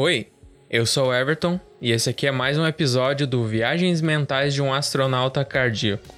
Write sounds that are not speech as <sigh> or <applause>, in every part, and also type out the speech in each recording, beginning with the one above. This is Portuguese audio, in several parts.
Oi, eu sou Everton e esse aqui é mais um episódio do Viagens Mentais de um Astronauta Cardíaco.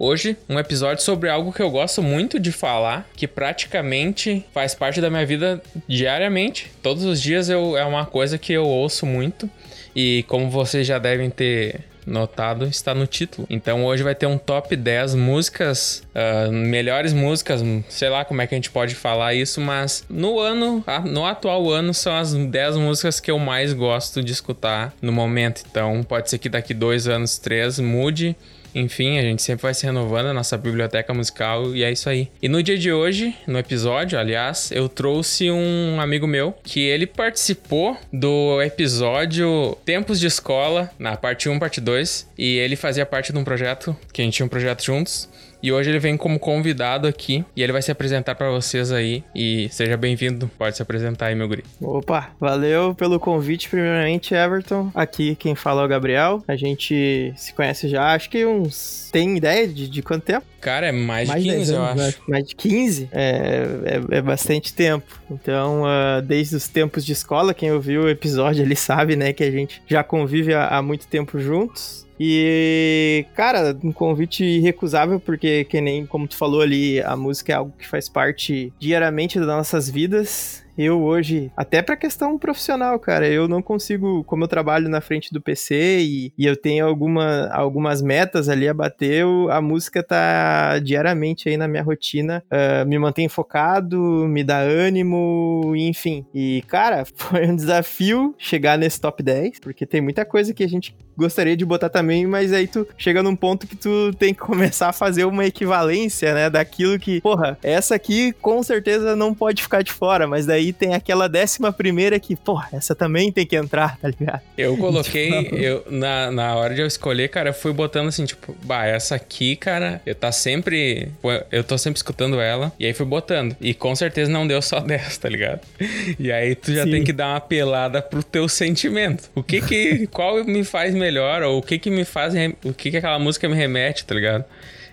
Hoje, um episódio sobre algo que eu gosto muito de falar, que praticamente faz parte da minha vida diariamente. Todos os dias eu, é uma coisa que eu ouço muito. E como vocês já devem ter notado, está no título. Então hoje vai ter um top 10 músicas, uh, melhores músicas, sei lá como é que a gente pode falar isso, mas no ano, no atual ano, são as 10 músicas que eu mais gosto de escutar no momento. Então pode ser que daqui dois anos, três, mude enfim, a gente sempre vai se renovando a nossa biblioteca musical e é isso aí. E no dia de hoje, no episódio, aliás, eu trouxe um amigo meu que ele participou do episódio Tempos de Escola, na parte 1, parte 2, e ele fazia parte de um projeto, que a gente tinha um projeto juntos. E hoje ele vem como convidado aqui e ele vai se apresentar para vocês aí. E seja bem-vindo, pode se apresentar aí, meu guri. Opa, valeu pelo convite, primeiramente, Everton. Aqui quem fala é o Gabriel. A gente se conhece já, acho que uns. Tem ideia de, de quanto tempo? Cara, é mais, mais de 15, anos, eu acho. Mais de 15? É, é, é bastante tempo. Então, uh, desde os tempos de escola, quem ouviu o episódio ali sabe, né, que a gente já convive há, há muito tempo juntos. E, cara, um convite irrecusável, porque, que nem como tu falou ali, a música é algo que faz parte diariamente das nossas vidas. Eu hoje, até pra questão profissional, cara, eu não consigo, como eu trabalho na frente do PC e, e eu tenho alguma, algumas metas ali a bater, a música tá diariamente aí na minha rotina, uh, me mantém focado, me dá ânimo, enfim. E, cara, <laughs> foi um desafio chegar nesse top 10, porque tem muita coisa que a gente gostaria de botar também, mas aí tu chega num ponto que tu tem que <laughs> começar a fazer uma equivalência, né, daquilo que, porra, essa aqui com certeza não pode ficar de fora, mas daí tem aquela décima primeira que, porra, essa também tem que entrar, tá ligado? Eu <laughs> coloquei, tipo... eu, na, na hora de eu escolher, cara, eu fui botando assim, tipo, bah, essa aqui, cara, eu tá sempre, eu tô sempre escutando ela, e aí fui botando. E com certeza não deu só <laughs> 10, tá ligado? E aí tu já Sim. tem que dar uma pelada pro teu sentimento. O que que, qual me faz melhor melhor, ou o que que me faz, o que que aquela música me remete, tá ligado?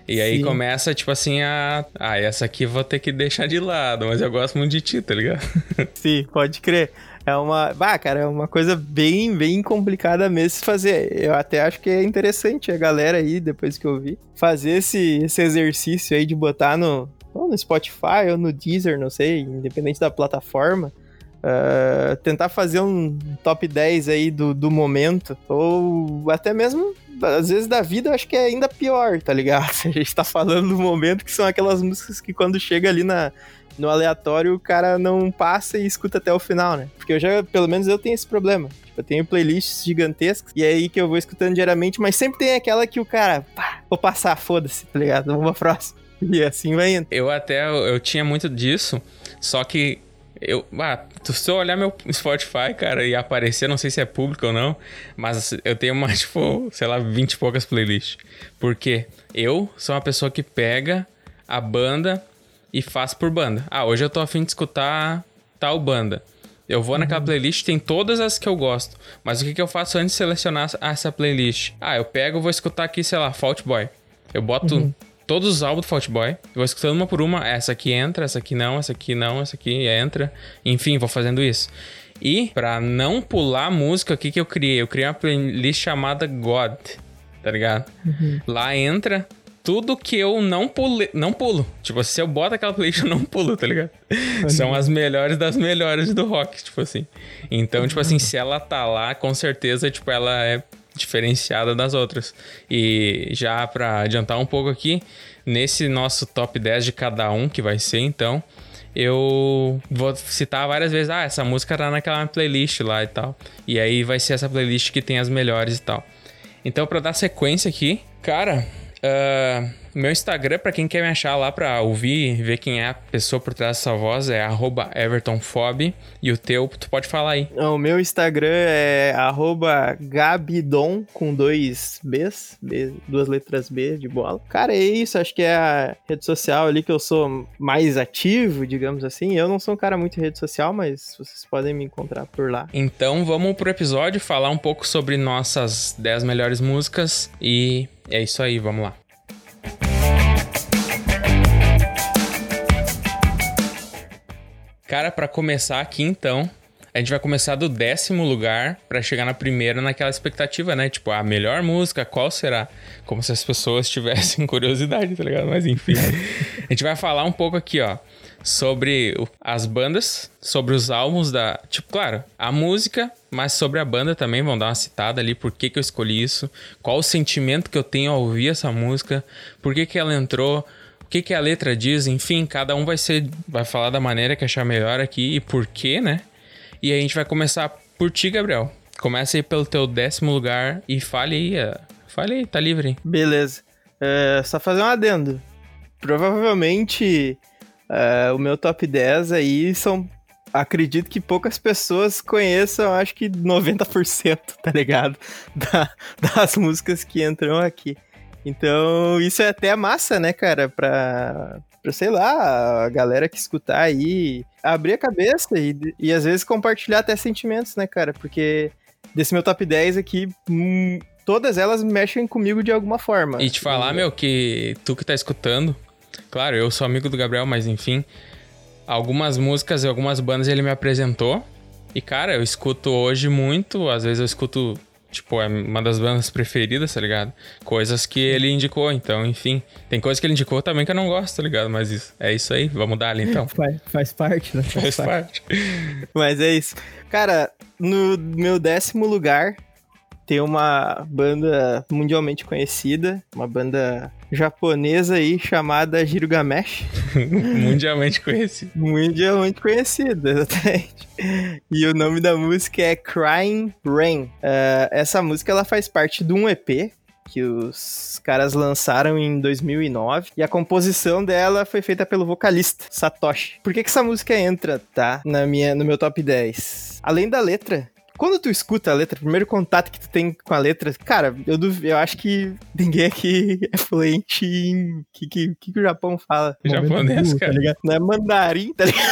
E aí Sim. começa, tipo assim, a. Ah, essa aqui vou ter que deixar de lado, mas eu gosto muito de ti, tá ligado? <laughs> Sim, pode crer. É uma. Bah, cara, é uma coisa bem, bem complicada mesmo de fazer. Eu até acho que é interessante a galera aí, depois que eu vi, fazer esse, esse exercício aí de botar no, ou no Spotify ou no Deezer, não sei, independente da plataforma Uh, tentar fazer um top 10 aí do, do momento, ou até mesmo, às vezes, da vida, eu acho que é ainda pior, tá ligado? <laughs> A gente tá falando do momento que são aquelas músicas que quando chega ali na, no aleatório, o cara não passa e escuta até o final, né? Porque eu já, pelo menos eu tenho esse problema. Tipo, eu tenho playlists gigantescas, e é aí que eu vou escutando diariamente, mas sempre tem aquela que o cara, pá, vou passar, foda-se, tá ligado? Vamos pra próxima. <laughs> E assim vai indo. Eu até, eu tinha muito disso, só que eu, ah, se eu olhar meu Spotify, cara, e aparecer, não sei se é público ou não, mas eu tenho mais, <laughs> tipo, sei lá, 20 e poucas playlists. Porque eu sou uma pessoa que pega a banda e faz por banda. Ah, hoje eu tô afim de escutar tal banda. Eu vou uhum. naquela playlist, tem todas as que eu gosto. Mas o que, que eu faço antes de selecionar essa playlist? Ah, eu pego, vou escutar aqui, sei lá, Fault Boy. Eu boto uhum todos os álbuns do Fault Boy. vou escutando uma por uma. Essa aqui entra, essa aqui não, essa aqui não, essa aqui entra. Enfim, vou fazendo isso. E para não pular a música, o que, que eu criei? Eu criei uma playlist chamada God, tá ligado? Uhum. Lá entra tudo que eu não pulo, não pulo. Tipo, se eu boto aquela playlist, eu não pulo, tá ligado? Uhum. São as melhores das melhores do rock, tipo assim. Então, uhum. tipo assim, se ela tá lá, com certeza, tipo, ela é diferenciada das outras. E já para adiantar um pouco aqui, nesse nosso top 10 de cada um que vai ser então, eu vou citar várias vezes, ah, essa música tá naquela playlist lá e tal. E aí vai ser essa playlist que tem as melhores e tal. Então, para dar sequência aqui, cara, Uh, meu Instagram, para quem quer me achar lá pra ouvir, ver quem é a pessoa por trás dessa voz, é evertonfob. E o teu, tu pode falar aí. O meu Instagram é gabidon, com dois Bs, B, duas letras B de bola. Cara, é isso, acho que é a rede social ali que eu sou mais ativo, digamos assim. Eu não sou um cara muito rede social, mas vocês podem me encontrar por lá. Então vamos pro episódio falar um pouco sobre nossas 10 melhores músicas e é isso aí, vamos lá. Cara, para começar aqui então, a gente vai começar do décimo lugar para chegar na primeira naquela expectativa, né? Tipo, a melhor música, qual será? Como se as pessoas <laughs> tivessem curiosidade, tá ligado? Mas enfim. a gente vai falar um pouco aqui, ó, sobre as bandas, sobre os álbuns da. Tipo, claro, a música, mas sobre a banda também. Vão dar uma citada ali, por que, que eu escolhi isso, qual o sentimento que eu tenho ao ouvir essa música, por que, que ela entrou o que, que a letra diz, enfim, cada um vai ser. vai falar da maneira que achar melhor aqui e por quê, né? E a gente vai começar por ti, Gabriel. Começa aí pelo teu décimo lugar e fale aí. Uh, fale aí, tá livre. Beleza. É, só fazer um adendo. Provavelmente uh, o meu top 10 aí são. Acredito que poucas pessoas conheçam, acho que 90%, tá ligado? <laughs> Da, das músicas que entram aqui. Então, isso é até massa, né, cara, pra, pra sei lá, a galera que escutar aí, abrir a cabeça e, e às vezes compartilhar até sentimentos, né, cara, porque desse meu top 10 aqui, hum, todas elas mexem comigo de alguma forma. E te falar, meu, que tu que tá escutando, claro, eu sou amigo do Gabriel, mas enfim, algumas músicas e algumas bandas ele me apresentou. E, cara, eu escuto hoje muito, às vezes eu escuto Tipo, é uma das bandas preferidas, tá ligado? Coisas que ele indicou, então, enfim. Tem coisas que ele indicou também que eu não gosto, tá ligado? Mas isso, é isso aí, vamos dar ali então. <laughs> Faz, faz parte, né? Faz, faz parte. parte. <laughs> Mas é isso. Cara, no meu décimo lugar, tem uma banda mundialmente conhecida, uma banda japonesa aí chamada Gilgamesh. <laughs> mundialmente conhecida. Mundialmente conhecida, exatamente. E o nome da música é Crying Rain. Uh, essa música ela faz parte de um EP que os caras lançaram em 2009 e a composição dela foi feita pelo vocalista Satoshi. Por que que essa música entra, tá, na minha no meu top 10? Além da letra, quando tu escuta a letra, o primeiro contato que tu tem com a letra, cara, eu, eu acho que ninguém aqui <laughs> é fluente em. O que, que, que, o Japão fala? Japonês, cara. Tá Não é mandarim, tá ligado?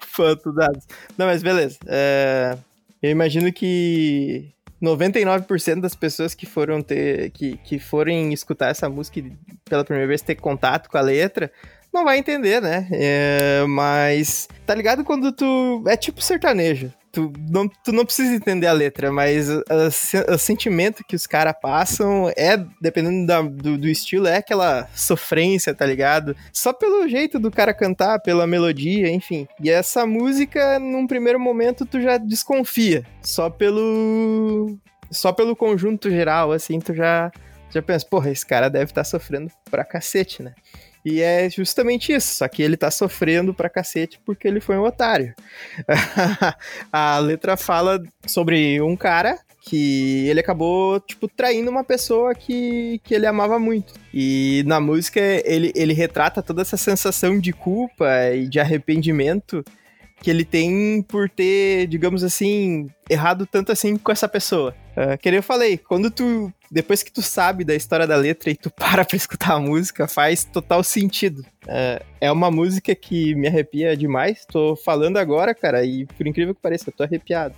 <laughs> Fanto dados. Não, mas beleza. É, eu imagino que 99% das pessoas que foram ter. Que, que forem escutar essa música pela primeira vez, ter contato com a letra, não vai entender, né? É, mas tá ligado quando tu. É tipo sertanejo tu não, tu não precisa entender a letra, mas o sentimento que os caras passam é, dependendo da, do, do, estilo, é aquela sofrência, tá ligado? Só pelo jeito do cara cantar, pela melodia, enfim. E essa música, num primeiro momento, tu já desconfia. Só pelo. Só pelo conjunto geral, assim, tu já, já pensa, porra, esse cara deve estar tá sofrendo pra cacete, né? E é justamente isso, só que ele tá sofrendo pra cacete porque ele foi um otário. <laughs> a letra fala sobre um cara que ele acabou, tipo, traindo uma pessoa que, que ele amava muito. E na música ele, ele retrata toda essa sensação de culpa e de arrependimento que ele tem por ter, digamos assim, errado tanto assim com essa pessoa. Uh, que eu falei, quando tu depois que tu sabe da história da letra e tu <laughs> para pra escutar a música, faz total sentido. É, é uma música que me arrepia demais. Tô falando agora, cara, e por incrível que pareça, eu tô arrepiado.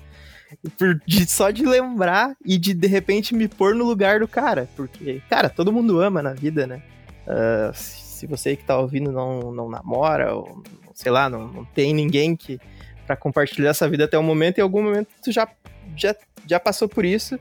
Por, de, só de lembrar e de de repente me pôr no lugar do cara. Porque, cara, todo mundo ama na vida, né? Uh, se você que tá ouvindo não, não namora, ou sei lá, não, não tem ninguém que para compartilhar essa vida até o momento, em algum momento tu já, já, já passou por isso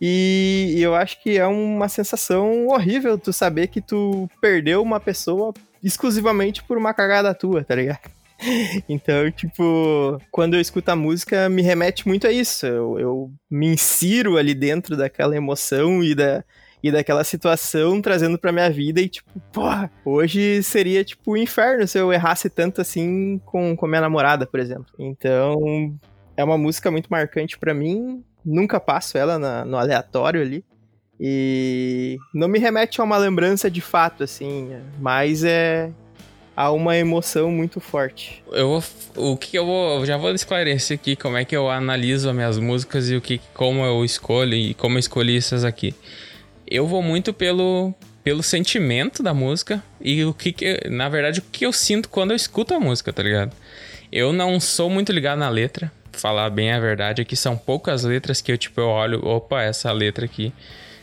e, eu acho que é uma sensação horrível tu saber que tu perdeu uma pessoa exclusivamente por uma cagada tua, tá ligado? <laughs> Então, tipo, quando eu escuto a música, me remete muito a isso. Eu, eu me insiro ali dentro daquela emoção e da, e daquela situação trazendo pra minha vida e tipo, porra, hoje seria tipo um inferno se eu errasse tanto assim com, com minha namorada, por exemplo. Então, é uma música muito marcante para mim nunca passo ela na, no aleatório ali. E não me remete a uma lembrança de fato, assim, mas é a uma emoção muito forte. Eu vou, o que eu vou, eu já vou esclarecer aqui como é que eu analiso as minhas músicas e o que, como eu escolho e como eu escolhi essas aqui. Eu vou muito pelo pelo sentimento da música e o que, que na verdade o que eu sinto quando eu escuto a música, tá ligado? Eu não sou muito ligado na letra, falar bem a verdade, aqui são poucas letras que eu tipo eu olho, opa, essa letra aqui.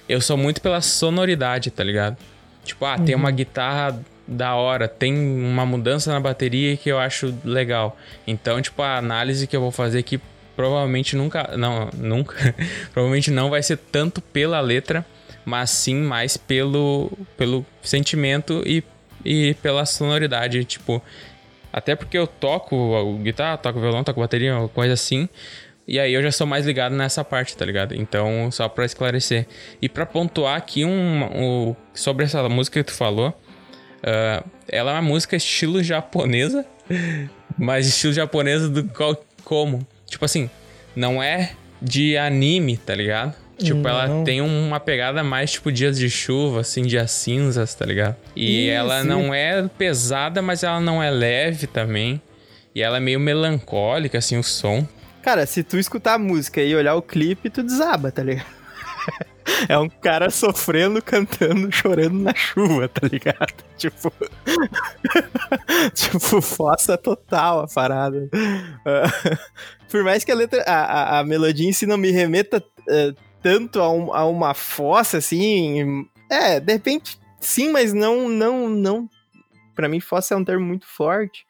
Eu sou muito pela sonoridade, tá ligado? Tipo, ah, uhum. tem uma uhum. guitarra da hora, tem uma mudança na bateria que eu acho legal. Então, tipo, a análise que eu vou fazer aqui provavelmente nunca, não, nunca, <laughs> provavelmente não vai ser tanto pela letra, mas sim mais pelo, pelo sentimento e, e pela sonoridade, tipo, até porque eu toco guitarra, toco violão, toco bateria, coisa assim. E aí eu já sou mais ligado nessa parte, tá ligado? Então, só para esclarecer. E para pontuar aqui um, um, sobre essa música que tu falou, uh, ela é uma música estilo japonesa, <laughs> mas estilo japonesa do qual como? Tipo assim, não é de anime, tá ligado? Tipo, não. ela tem uma pegada mais tipo dias de chuva, assim, dias cinzas, tá ligado? E Isso. ela não é pesada, mas ela não é leve também. E ela é meio melancólica, assim, o som. Cara, se tu escutar a música e olhar o clipe, tu desaba, tá ligado? <laughs> É um cara sofrendo, cantando, chorando na chuva, tá ligado? <laughs> Tipo. <laughs> tipo, fossa total a parada. Uh, por mais que a letra. A, a, a, melodia em si não me remeta uh, tanto a, um, a uma fossa, assim. É, de repente, sim, mas não. não, não Pra mim, fossa é um termo muito forte.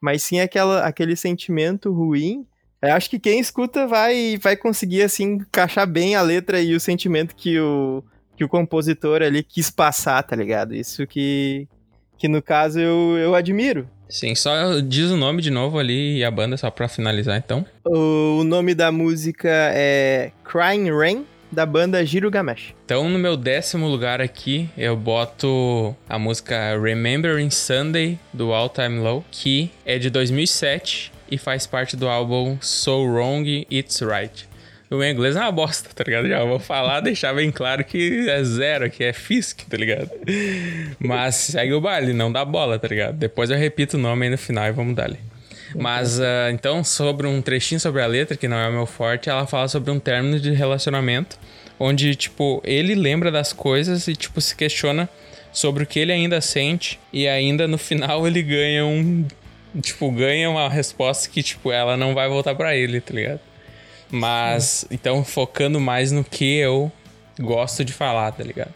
Mas sim aquela, aquele sentimento ruim eu acho que quem escuta vai, vai conseguir, assim, encaixar bem a letra e o sentimento que o, que o compositor ali quis passar, tá ligado? Isso que, que no caso eu, eu admiro. Sim, só diz o nome de novo ali e a banda só pra finalizar então. O, nome da música é Crying Rain, da banda Giro Gamesh. Então, no meu décimo lugar aqui, eu boto a música Remembering Sunday, do All Time Low, que é de 2007 e faz parte do álbum So Wrong It's Right. O meu inglês é uma bosta, tá ligado? Já vou falar, deixar bem claro que é zero, que é Fisk, tá ligado? Mas segue o baile, não dá bola, tá ligado? Depois eu repito o nome aí no final e vamos dar ali. Mas, uh, então, sobre um trechinho sobre a letra, que não é o meu forte, ela fala sobre um término de relacionamento, onde, tipo, ele lembra das coisas e, tipo, se questiona sobre o que ele ainda sente, e ainda no final ele ganha um tipo, ganha uma resposta que, tipo, ela não vai voltar para ele, tá ligado? Mas, então, focando mais no que eu gosto de falar, tá ligado?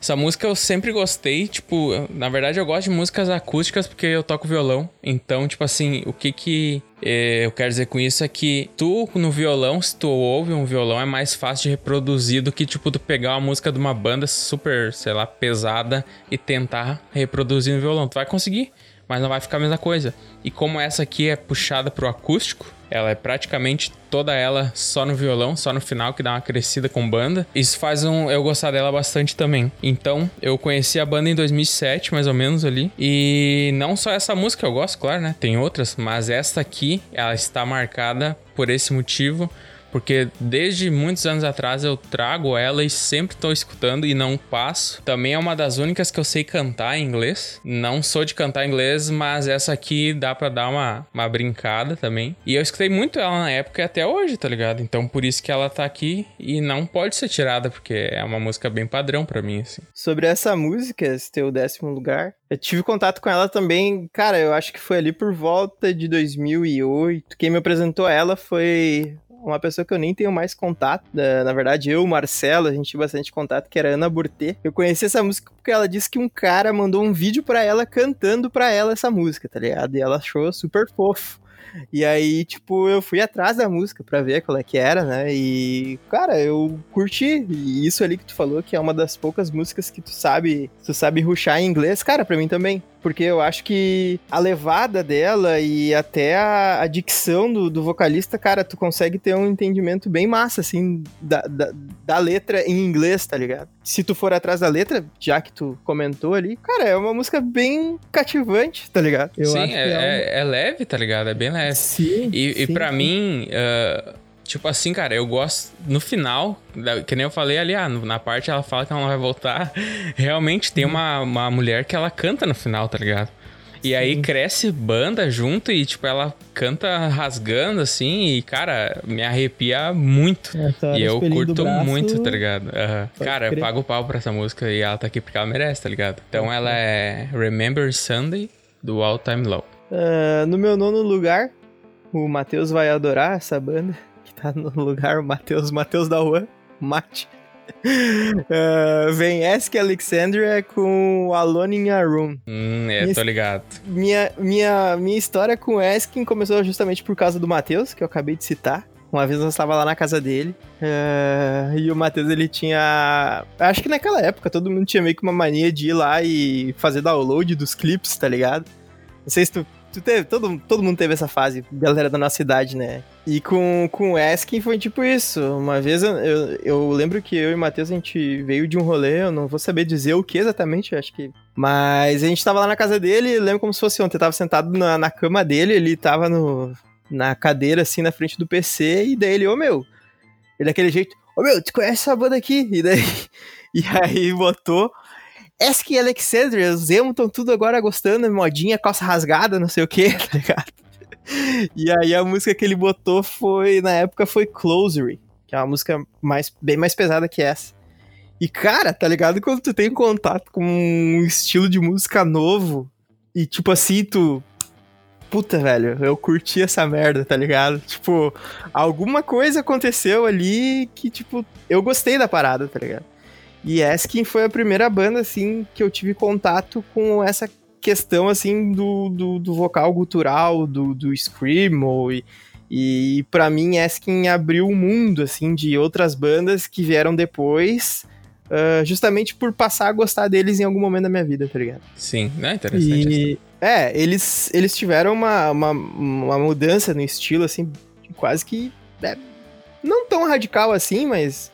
Essa música eu sempre gostei, tipo, na verdade eu gosto de músicas acústicas porque eu toco violão. Então, tipo assim, o que que eh, eu quero dizer com isso é que tu no violão, se tu ouve um violão, é mais fácil de reproduzir do que, tipo, tu pegar uma música de uma banda super, sei lá, pesada e tentar reproduzir no violão. Tu vai conseguir mas não vai ficar a mesma coisa. E como essa aqui é puxada pro acústico, ela é praticamente toda ela só no violão, só no final que dá uma crescida com banda. Isso faz um, eu gostar dela bastante também. Então, eu conheci a banda em 2007, mais ou menos ali, e não só essa música eu gosto, claro, né? Tem outras, mas esta aqui, ela está marcada por esse motivo porque desde muitos anos atrás eu trago ela e sempre estou escutando e não passo. Também é uma das únicas que eu sei cantar em inglês. Não sou de cantar em inglês, mas essa aqui dá para dar uma, uma brincada também. E eu escutei muito ela na época e até hoje, tá ligado? Então por isso que ela tá aqui e não pode ser tirada, porque é uma música bem padrão para mim, assim. Sobre essa música, esse teu décimo lugar, eu tive contato com ela também, cara, eu acho que foi ali por volta de 2008. Quem me apresentou ela foi uma pessoa que eu nem tenho mais contato. Né? Na verdade, eu, Marcelo, a gente tinha bastante contato, que era Ana Burtê. Eu conheci essa música porque ela disse que um cara mandou um vídeo para ela cantando para ela essa música, tá ligado? E ela achou super fofo. E aí, tipo, eu fui atrás da música pra ver qual é que era, né? E, cara, eu curti. E isso ali que tu falou, que é uma das poucas músicas que tu sabe, tu sabe ruxar em inglês, cara, pra mim também. Porque eu acho que a levada dela e até a, a dicção do, do, vocalista, cara, tu consegue ter um entendimento bem massa, assim, da, da, da, letra em inglês, tá ligado? Se tu for atrás da letra, já que tu comentou ali, cara, é uma música bem cativante, tá ligado? Eu sim, é, é, é, é, leve, tá ligado? É bem leve. Sim. E, sim, e para mim. Uh Tipo assim, cara, eu gosto. No final, que nem eu falei ali, ah, na parte ela fala que ela não vai voltar. <laughs> Realmente tem uma, uma mulher que ela canta no final, tá ligado? E Sim. aí cresce banda junto e, tipo, ela canta rasgando, assim, e, cara, me arrepia muito. É, e eu curto braço, muito, tá ligado? Uhum. Cara, crer. eu pago o pau pra essa música e ela tá aqui porque ela merece, tá ligado? Então ela é Remember Sunday, do All Time Low. Uh, no meu nono lugar, o Matheus vai adorar essa banda, que tá no lugar, o Matheus, Matheus da Rua, Mate. Uh, <laughs> vem Ask Alexandria com Alone in a Room. Hum, é, minha, tô ligado. Minha, minha, minha história com Asking começou justamente por causa do Matheus, que eu acabei de citar. Uma vez eu estava lá na casa dele uh, e o Matheus ele tinha. Acho que naquela época todo mundo tinha meio que uma mania de ir lá e fazer download dos clipes, tá ligado? Não sei se tu Tu teve, todo, todo mundo teve essa fase, galera da nossa idade, né? E com, com o foi tipo isso. Uma vez eu, eu, eu lembro que eu e o Matheus a gente veio de um rolê, eu não vou saber dizer o que exatamente, acho que. Mas a gente tava lá na casa dele, lembro como se fosse ontem, eu tava sentado na, na cama dele, ele tava no, na cadeira assim na frente do PC, e daí ele, ô oh, meu, ele daquele jeito, ô oh, meu, tu conhece essa banda aqui? E daí. <laughs> E aí botou. Esk e Alexandria, os emo estão tudo agora gostando, modinha, calça rasgada, não sei o que, <laughs> tá ligado? E aí a música que ele botou foi, na época, foi Closery, que é uma música mais, bem mais pesada que essa. E, cara, tá ligado? Quando tu tem contato com um estilo de música novo e, tipo assim, tu. Puta, velho, eu curti essa merda, tá ligado? Tipo, alguma coisa aconteceu ali que, tipo, eu gostei da parada, tá ligado? E Askin foi a primeira banda, assim, que eu tive contato com essa questão, assim, do, do, do vocal gutural, do, do screamo, e, e para mim Askin abriu o um mundo, assim, de outras bandas que vieram depois, uh, justamente por passar a gostar deles em algum momento da minha vida, tá ligado? Sim, é interessante. E, é, eles, eles tiveram uma, uma, uma mudança no estilo, assim, quase que... É, não tão radical assim, mas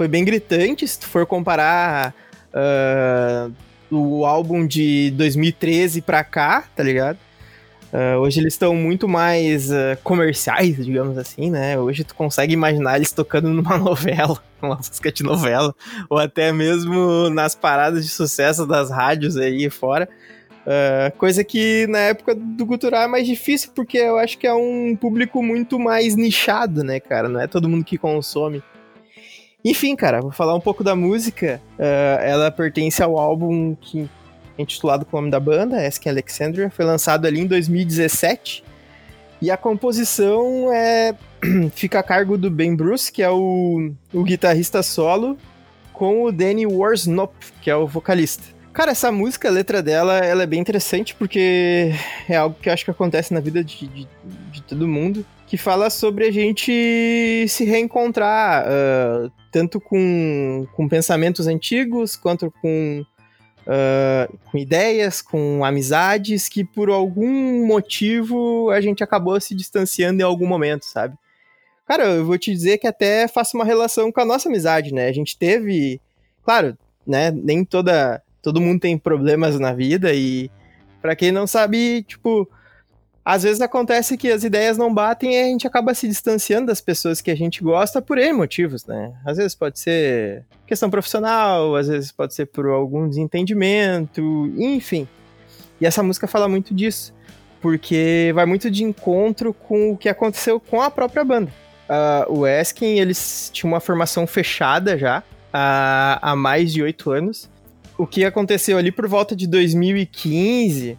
foi bem gritante. Se tu for comparar uh, o álbum de 2013 pra cá, tá ligado? Uh, hoje eles estão muito mais uh, comerciais, digamos assim, né? Hoje tu consegue imaginar eles tocando numa <laughs> novela, uma música de novela, ou até mesmo nas paradas de sucesso das rádios aí fora. Uh, coisa que na época do cultural é mais difícil, porque eu acho que é um público muito mais nichado, né, cara? Não é todo mundo que consome. Enfim, cara, vou falar um pouco da música. Uh, ela pertence ao álbum que é intitulado com o nome da banda, Ask Alexandria. Foi lançado ali em 2017. E a composição é <clears throat> fica a cargo do Ben Bruce, que é o, o guitarrista solo, com o Danny Warsnop, que é o vocalista. Cara, essa música, a letra dela, ela é bem interessante porque é algo que eu acho que acontece na vida de, de, de todo mundo que fala sobre a gente se reencontrar, uh, tanto com, com pensamentos antigos, quanto com, uh, com ideias, com amizades, que por algum motivo a gente acabou se distanciando em algum momento, sabe? Cara, eu vou te dizer que até faço uma relação com a nossa amizade, né? A gente teve, claro, né? Nem toda todo mundo tem problemas na vida e para quem não sabe, tipo, às vezes acontece que as ideias não batem e a gente acaba se distanciando das pessoas que a gente gosta por N motivos, né? Às vezes pode ser questão profissional, às vezes pode ser por algum desentendimento, enfim. E essa música fala muito disso, porque vai muito de encontro com o que aconteceu com a própria banda. Uh, o Eskin, eles tinham uma formação fechada já há, há mais de oito anos. O que aconteceu ali por volta de 2015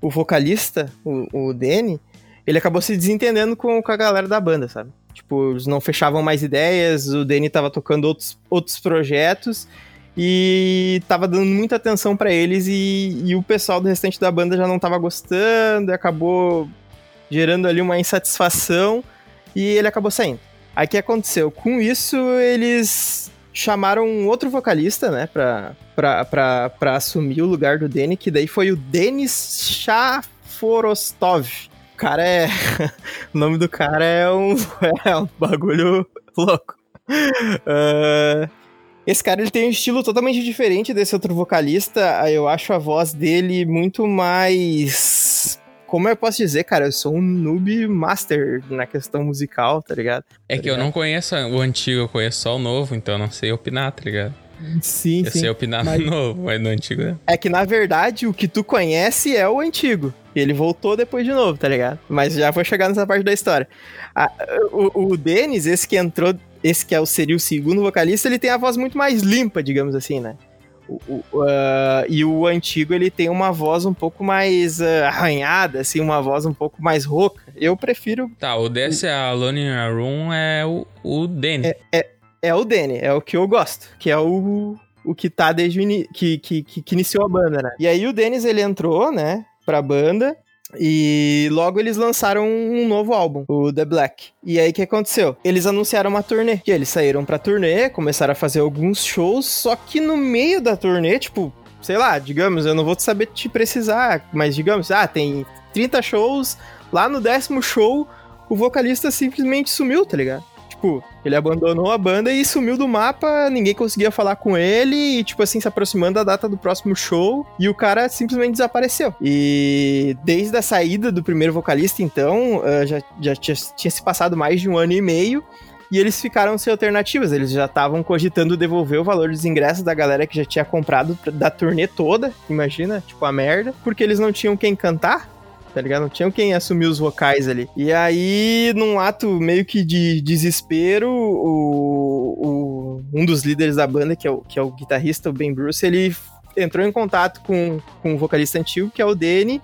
o vocalista, o, o Danny, ele acabou se desentendendo com, com a galera da banda, sabe? Tipo, eles não fechavam mais ideias, o Danny tava tocando outros, outros projetos e tava dando muita atenção para eles e, e, o pessoal do restante da banda já não tava gostando, acabou gerando ali uma insatisfação e ele acabou saindo. Aí o que aconteceu? Com isso, eles chamaram um outro vocalista, né, pra, pra, pra, pra assumir o lugar do Danny, que daí foi o Denis Shaforostov. O cara é. <laughs> o nome do cara é um, <laughs> é um bagulho louco. Uh, esse cara ele tem um estilo totalmente diferente desse outro vocalista. Eu acho a voz dele muito mais como eu posso dizer, cara, eu sou um noob master na questão musical, tá ligado? É tá que ligado? eu não conheço o antigo, eu conheço só o novo, então eu não sei opinar, tá ligado? Sim, eu sim. Eu sei opinar mas... no novo, mas no antigo, né? É que, na verdade, o que tu conhece é o antigo. E ele voltou depois de novo, tá ligado? Mas já vou chegar nessa parte da história. Ah, o, o Denis, esse que entrou, esse que é o, seria o segundo vocalista, ele tem a voz muito mais limpa, digamos assim, né? O, o, uh, e o antigo ele tem uma voz um pouco mais uh, arranhada, assim, uma voz um pouco mais rouca. Eu prefiro. Tá, o desse o... Alone in a Room é o, o Danny. É, é, é, o Danny, é o que eu gosto, que é o, o que tá desde o in... que, que, que, que iniciou a banda, né? E aí o Dennis ele entrou, né, pra banda. E logo eles lançaram um novo álbum, o The Black. E aí o que aconteceu? Eles anunciaram uma turnê. E eles saíram pra turnê, começaram a fazer alguns shows, só que no meio da turnê, tipo, sei lá, digamos, eu não vou saber te precisar, mas digamos, ah, tem 30 shows, lá no décimo show, o vocalista simplesmente sumiu, tá ligado? Tipo, ele abandonou a banda e sumiu do mapa, ninguém conseguia falar com ele, e, tipo assim, se aproximando da data do próximo show, e o cara simplesmente desapareceu. E desde a saída do primeiro vocalista, então, uh, já, já tinha, tinha se passado mais de um ano e meio, e eles ficaram sem alternativas. Eles já estavam cogitando devolver o valor dos ingressos da galera que já tinha comprado da turnê toda, imagina, tipo a merda, porque eles não tinham quem cantar tá ligado? Não tinha quem assumir os vocais ali. E aí, num ato meio que de desespero, o, o, um dos líderes da banda, que é, o, que é o guitarrista, o Ben Bruce, ele entrou em contato com, com o vocalista antigo, que é o Danny,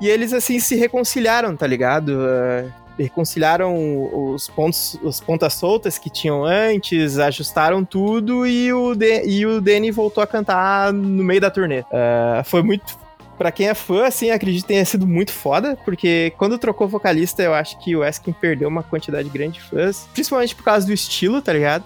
e eles, assim, se reconciliaram, tá ligado? Uh, reconciliaram os pontos, os pontas soltas que tinham antes, ajustaram tudo e o, De e o Danny voltou a cantar no meio da turnê. Uh, foi muito Pra quem é fã, assim, acredito que tenha sido muito foda, porque quando trocou vocalista, eu acho que o Eskin perdeu uma quantidade grande de fãs, principalmente por causa do estilo, tá ligado?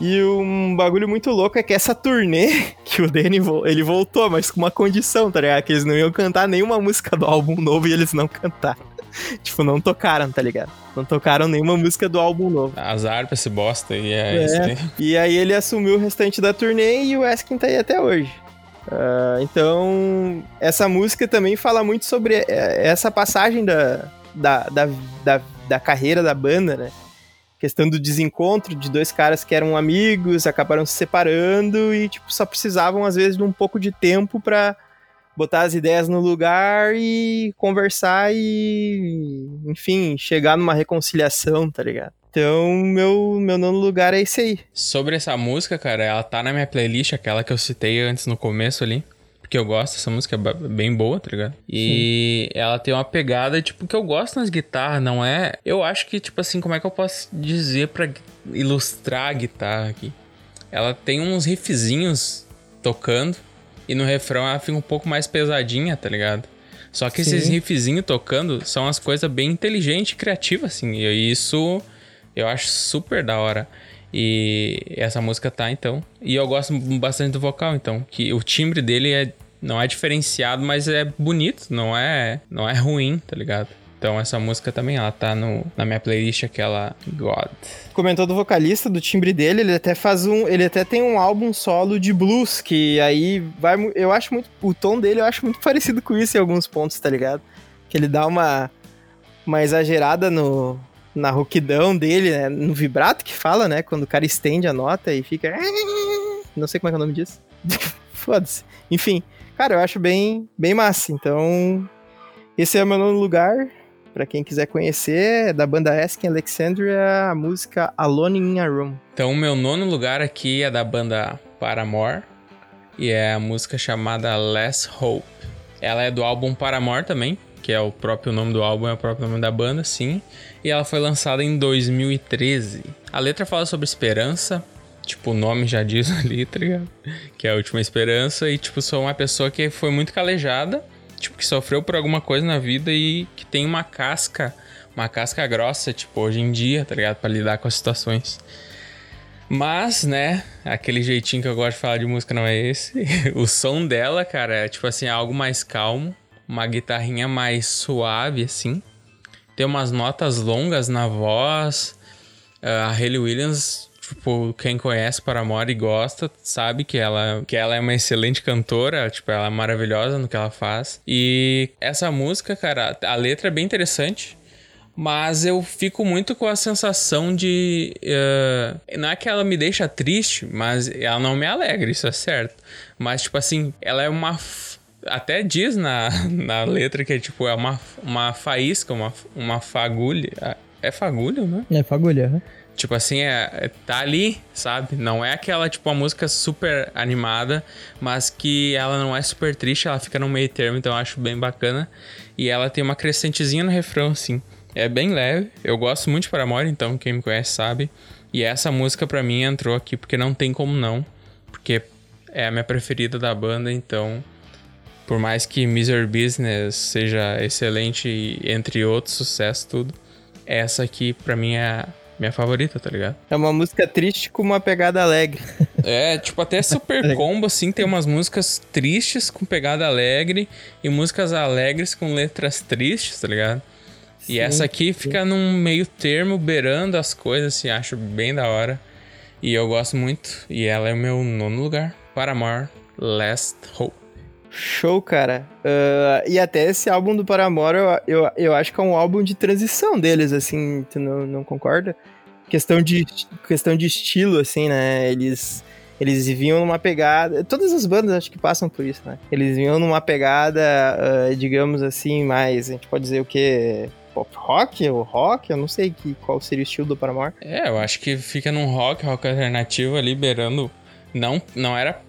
E um bagulho muito louco é que essa turnê <laughs> que o Danny ele voltou, mas com uma condição, tá ligado? Que eles não iam cantar nenhuma música do álbum novo e eles não cantaram. <laughs> tipo, não tocaram, tá ligado? Não tocaram nenhuma música do álbum novo. Azar pra esse bosta e é, é. isso aí. E aí ele assumiu o restante da turnê e o Eskin tá aí até hoje. Uh, então, essa música também fala muito sobre é, essa passagem da, da, da, da, da carreira da banda, né? Questão do desencontro de dois caras que eram amigos, acabaram se separando e, tipo, só precisavam, às vezes, de um pouco de tempo para botar as ideias no lugar e conversar e, enfim, chegar numa reconciliação, tá ligado? Então, meu, meu nono lugar é esse aí. Sobre essa música, cara, ela tá na minha playlist, aquela que eu citei antes no começo ali. Porque eu gosto dessa música, é bem boa, tá ligado? E Sim. ela tem uma pegada, tipo, que eu gosto nas guitarras, não é? Eu acho que, tipo assim, como é que eu posso dizer para ilustrar a guitarra aqui? Ela tem uns riffzinhos tocando e no refrão ela fica um pouco mais pesadinha, tá ligado? Só que Sim. esses riffzinhos tocando são as coisas bem inteligentes e criativas, assim. E isso eu acho super da hora. E essa música tá, então. E eu gosto bastante do vocal, então. Que o timbre dele é, não é diferenciado, mas é bonito, não é, não é ruim, tá ligado? Então essa música também, ela tá no, na minha playlist, aquela God. Comentou do vocalista, do timbre dele, ele até faz um. Ele até tem um álbum solo de blues, que aí vai. Eu acho muito. O tom dele eu acho muito <laughs> parecido com isso em alguns pontos, tá ligado? Que ele dá uma. Uma exagerada no, na rouquidão dele, né? no vibrato que fala, né? Quando o cara estende a nota e fica. Não sei como é que é o nome disso. <laughs> Foda-se. Enfim, cara, eu acho bem, bem massa. Então, esse é o meu nono lugar. Pra quem quiser conhecer, é da banda Asking Alexandria, a música Alone in a Room. Então, o meu nono lugar aqui é da banda Paramore. E é a música chamada Less Hope. Ela é do álbum Paramore também, que é o próprio nome do álbum, é o próprio nome da banda, sim. E ela foi lançada em 2013. A letra fala sobre esperança, tipo, o nome já diz <laughs> ali, tá ligado? Que é a última esperança. E, tipo, sou uma pessoa que foi muito calejada, tipo, que sofreu por alguma coisa na vida e que tem uma casca, uma casca grossa, tipo, hoje em dia, tá ligado? Pra lidar com as situações. Mas, né, aquele jeitinho que eu gosto de falar de música não é esse. <laughs> o som dela, cara, é tipo assim, algo mais calmo uma guitarrinha mais suave, assim. Tem umas notas longas na voz. Uh, a Hayley Williams tipo, quem conhece Paramore e gosta, sabe que ela, que ela é uma excelente cantora, tipo, ela é maravilhosa no que ela faz. E essa música, cara, a letra é bem interessante. Mas eu fico muito com a sensação de. Uh, não é que ela me deixa triste, mas ela não me alegra, isso é certo. Mas, tipo assim, ela é uma. Até diz na, <laughs> na letra que é tipo, é uma, uma faísca, uma, uma fagulha. É fagulha, né? É fagulha, né? Tipo assim, é, é, tá ali, sabe? Não é aquela, tipo, uma música super animada, mas que ela não é super triste, ela fica no meio termo, então eu acho bem bacana. E ela tem uma crescentezinha no refrão, assim. É bem leve, eu gosto muito de Paramore, então quem me conhece sabe. E essa música para mim entrou aqui porque não tem como não, porque é a minha preferida da banda, então por mais que Misery Business seja excelente entre outros sucessos tudo, essa aqui para mim é minha favorita, tá ligado? É uma música triste com uma pegada alegre. <laughs> É, tipo, até Super Combo, assim, tem umas músicas tristes com pegada alegre e músicas alegres com letras tristes, tá ligado? Sim, e essa aqui fica sim. num meio termo, beirando as coisas, assim, acho bem da hora. E eu gosto muito. E ela é o meu nono lugar. Paramore, Last Hope. Show, cara. Uh, e até esse álbum do Paramore, eu, eu, eu, acho que é um álbum de transição deles, assim, tu não, não concorda? Questão de, questão de estilo, assim, né? Eles, eles vinham numa pegada. Todas as bandas acho que passam por isso, né? Eles vinham numa pegada, uh, digamos assim, mais. A gente pode dizer o quê? pop rock ou rock, eu não sei que, qual seria o estilo do Paramore. É, eu acho que fica num rock, rock alternativo ali, beirando. Não, não era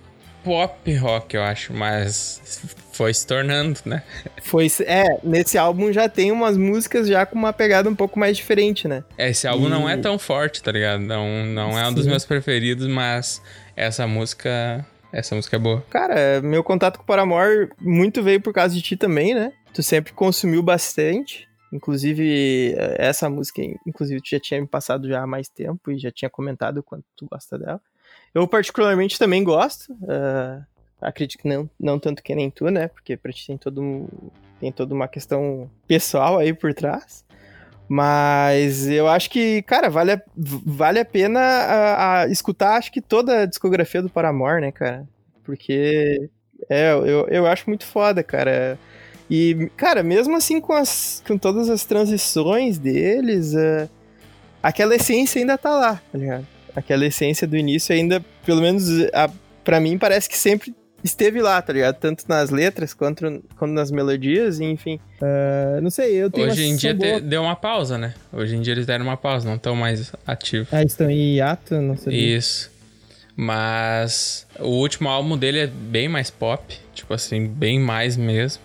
pop rock, eu acho, mas foi se tornando, né? Foi, é, nesse álbum já tem umas músicas já com uma pegada um pouco mais diferente, né? É, esse álbum e... não é tão forte, tá ligado? Não, não é um dos meus preferidos, mas essa música, essa música é boa. Cara, meu contato com o Paramore muito veio por causa de ti também, né? Tu sempre consumiu bastante. Inclusive, essa música, inclusive, tu já tinha me passado já há mais tempo e já tinha comentado o quanto tu gosta dela. Eu particularmente também gosto. Uh, acredito que não, não tanto que nem tu, né? Porque pra ti tem, todo, tem toda uma questão pessoal aí por trás. Mas eu acho que, cara, vale a, vale a pena a, a escutar, acho que toda a discografia do Paramore, né, cara? Porque é, eu, eu acho muito foda, cara. E, cara, mesmo assim com, as, com todas as transições deles, uh, aquela essência ainda tá lá, tá ligado? Aquela essência do início ainda, pelo menos a, pra mim, parece que sempre esteve lá, tá ligado? Tanto nas letras quanto, quanto nas melodias, enfim. Uh, não sei, eu tenho Hoje em dia te, deu uma pausa, né? Hoje em dia eles deram uma pausa, não estão mais ativos. Ah, estão em hiato? Não sei. Isso. Mas o último álbum dele é bem mais pop, tipo assim, bem mais mesmo.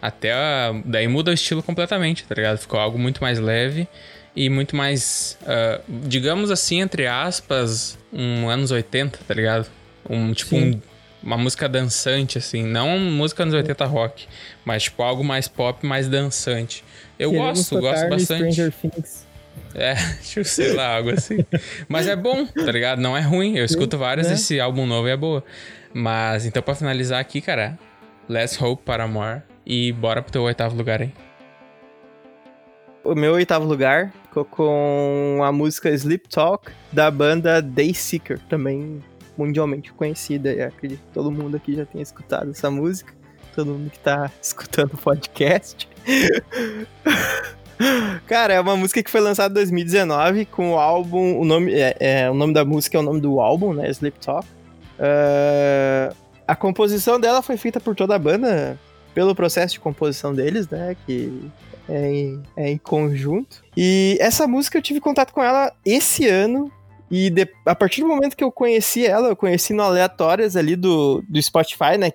Até a, daí muda o estilo completamente, tá ligado? Ficou algo muito mais leve e muito mais, uh, digamos assim, entre aspas, um anos 80, tá ligado? Um tipo um, uma música dançante, assim, não música anos 80 rock, mas tipo algo mais pop, mais dançante. Eu Queremos gosto, gosto bastante. É, <laughs> tipo, sei lá, algo assim. Mas é bom, tá ligado? Não é ruim. Eu escuto várias, é. esse álbum novo é boa. Mas então, pra finalizar aqui, cara, Let's Hope Paramore. E bora pro teu oitavo lugar aí. O meu oitavo lugar ficou com a música Sleep Talk da banda Dayseeker, também mundialmente conhecida. Eu acredito que todo mundo aqui já tenha escutado essa música. Todo mundo que tá <laughs> escutando o podcast. <laughs> Cara, é uma música que foi lançada em 2019 com o álbum. O nome, é, é, o nome da música é o nome do álbum, né? Sleep Talk. Uh, a composição dela foi feita por toda a banda, pelo processo de composição deles, né? Que é em, é em conjunto. E essa música eu tive contato com ela esse ano. E de, a partir do momento que eu conheci ela, eu conheci no aleatórias ali do, do Spotify, né?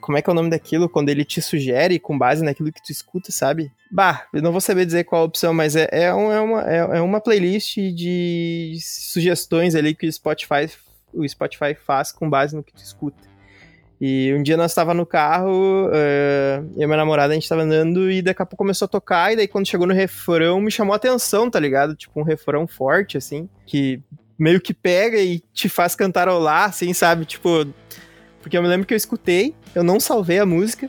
Como é que é o nome daquilo? Quando ele te sugere com base naquilo que tu escuta, sabe? Bah, eu não vou saber dizer qual a opção, mas é, é, um, é, uma, é, é uma playlist de sugestões ali que o Spotify, o Spotify faz com base no que tu escuta. E um dia nós estava no carro, uh, eu e minha namorada, a gente tava andando e daqui a pouco começou a tocar, e daí quando chegou no refrão, me chamou a atenção, tá ligado? Tipo, um refrão forte, assim, que meio que pega e te faz cantarolar, assim, sabe? Tipo, porque eu me lembro que eu escutei, eu não salvei a música,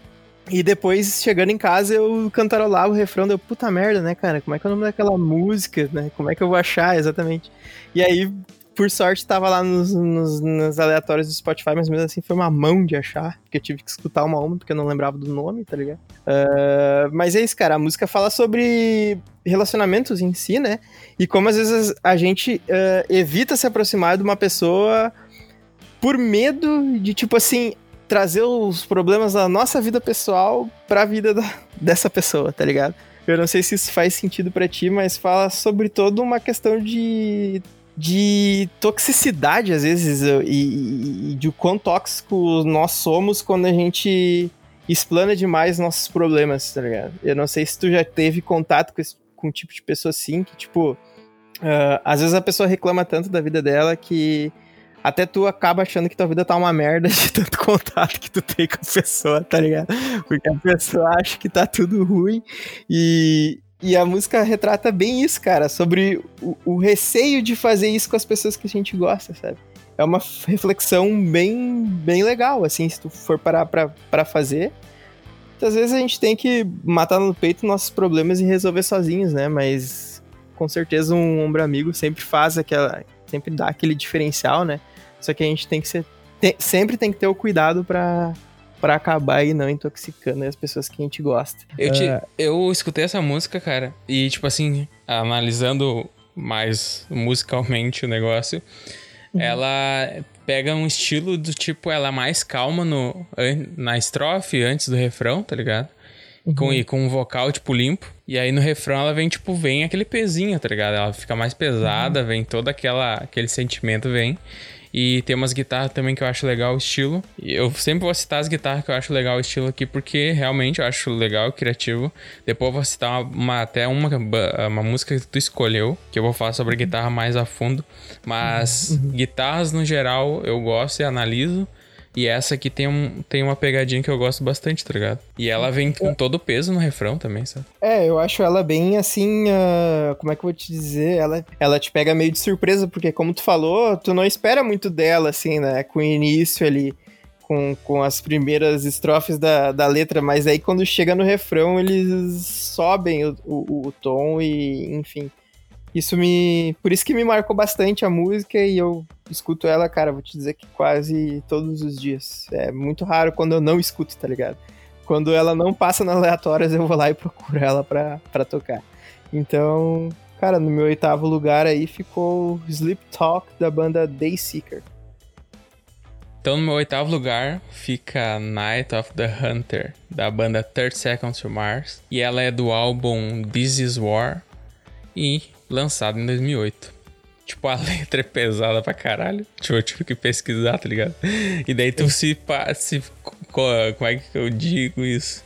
e depois, chegando em casa, eu cantarolava o refrão, deu puta merda, né, cara? Como é que é o nome daquela música, né? Como é que eu vou achar exatamente? E aí, por sorte tava lá nos, nos, nos, aleatórios do Spotify, mas mesmo assim foi uma mão de achar, porque eu tive que escutar uma a uma, porque eu não lembrava do nome, tá ligado? Uh, mas é isso, cara, a música fala sobre relacionamentos em si, né? E como às vezes a gente uh, evita se aproximar de uma pessoa por medo de, tipo assim, trazer os problemas da nossa vida pessoal pra vida da, <laughs> dessa pessoa, tá ligado? Eu não sei se isso faz sentido para ti, mas fala sobre toda uma questão de de toxicidade, às vezes, e, e, de o quão tóxico nós somos quando a gente explana demais nossos problemas, tá ligado? Eu não sei se tu já teve contato com, esse, com um tipo de pessoa assim, que, tipo, uh, às vezes a pessoa reclama tanto da vida dela que até tu acaba achando que tua vida tá uma merda <laughs> de tanto contato que tu tem com a pessoa, tá ligado? Porque a pessoa acha que tá tudo ruim e, e a música retrata bem isso, cara, sobre o, o, receio de fazer isso com as pessoas que a gente gosta, sabe? É uma reflexão bem, bem legal, assim, se tu for parar pra, pra fazer. Muitas vezes a gente tem que matar no peito nossos problemas e resolver sozinhos, né? Mas com certeza um ombro amigo sempre faz aquela. sempre dá aquele diferencial, né? Só que a gente tem que ser. Sempre tem que ter o cuidado para para acabar e não intoxicando as pessoas que a gente gosta. Eu, te, uh... eu escutei essa música, cara, e tipo assim, analisando mais musicalmente o negócio, uhum. ela pega um estilo do tipo, ela é mais calma no, na estrofe antes do refrão, tá ligado? Uhum. Com, e com um vocal, tipo, limpo. E aí no refrão ela vem, tipo, vem aquele pezinho, tá ligado? Ela fica mais pesada, uhum. vem todo aquela, aquele sentimento, vem. E tem umas guitarras também que eu acho legal o estilo. E eu sempre vou citar as guitarras que eu acho legal o estilo aqui, porque realmente eu acho legal e criativo. Depois eu vou citar uma, uma, até uma, uma música que tu escolheu, que eu vou falar sobre a guitarra mais a fundo. Mas uhum. guitarras no geral eu gosto e analiso. E essa aqui tem, um, tem uma pegadinha que eu gosto bastante, tá ligado? E ela vem com todo o peso no refrão também, sabe? É, eu acho ela bem assim. Uh, como é que eu vou te dizer? Ela, ela te pega meio de surpresa, porque, como tu falou, tu não espera muito dela, assim, né? Com o início ali. Com, com as primeiras estrofes da, da letra, mas aí quando chega no refrão eles sobem o, o, o tom e, enfim, isso me. Por isso que me marcou bastante a música e eu escuto ela, cara, vou te dizer que quase todos os dias. É muito raro quando eu não escuto, tá ligado? Quando ela não passa nas aleatórias, eu vou lá e procuro ela pra, pra tocar. Então, cara, no meu oitavo lugar aí ficou Sleep Talk da banda Dayseeker. Então, no meu oitavo lugar fica Night of the Hunter, da banda 30 Seconds to Mars. E ela é do álbum This Is War. E lançado em 2008. Tipo, a letra é pesada pra caralho. Tipo, eu tive que pesquisar, tá ligado? E daí tu se, se. Como é que eu digo isso?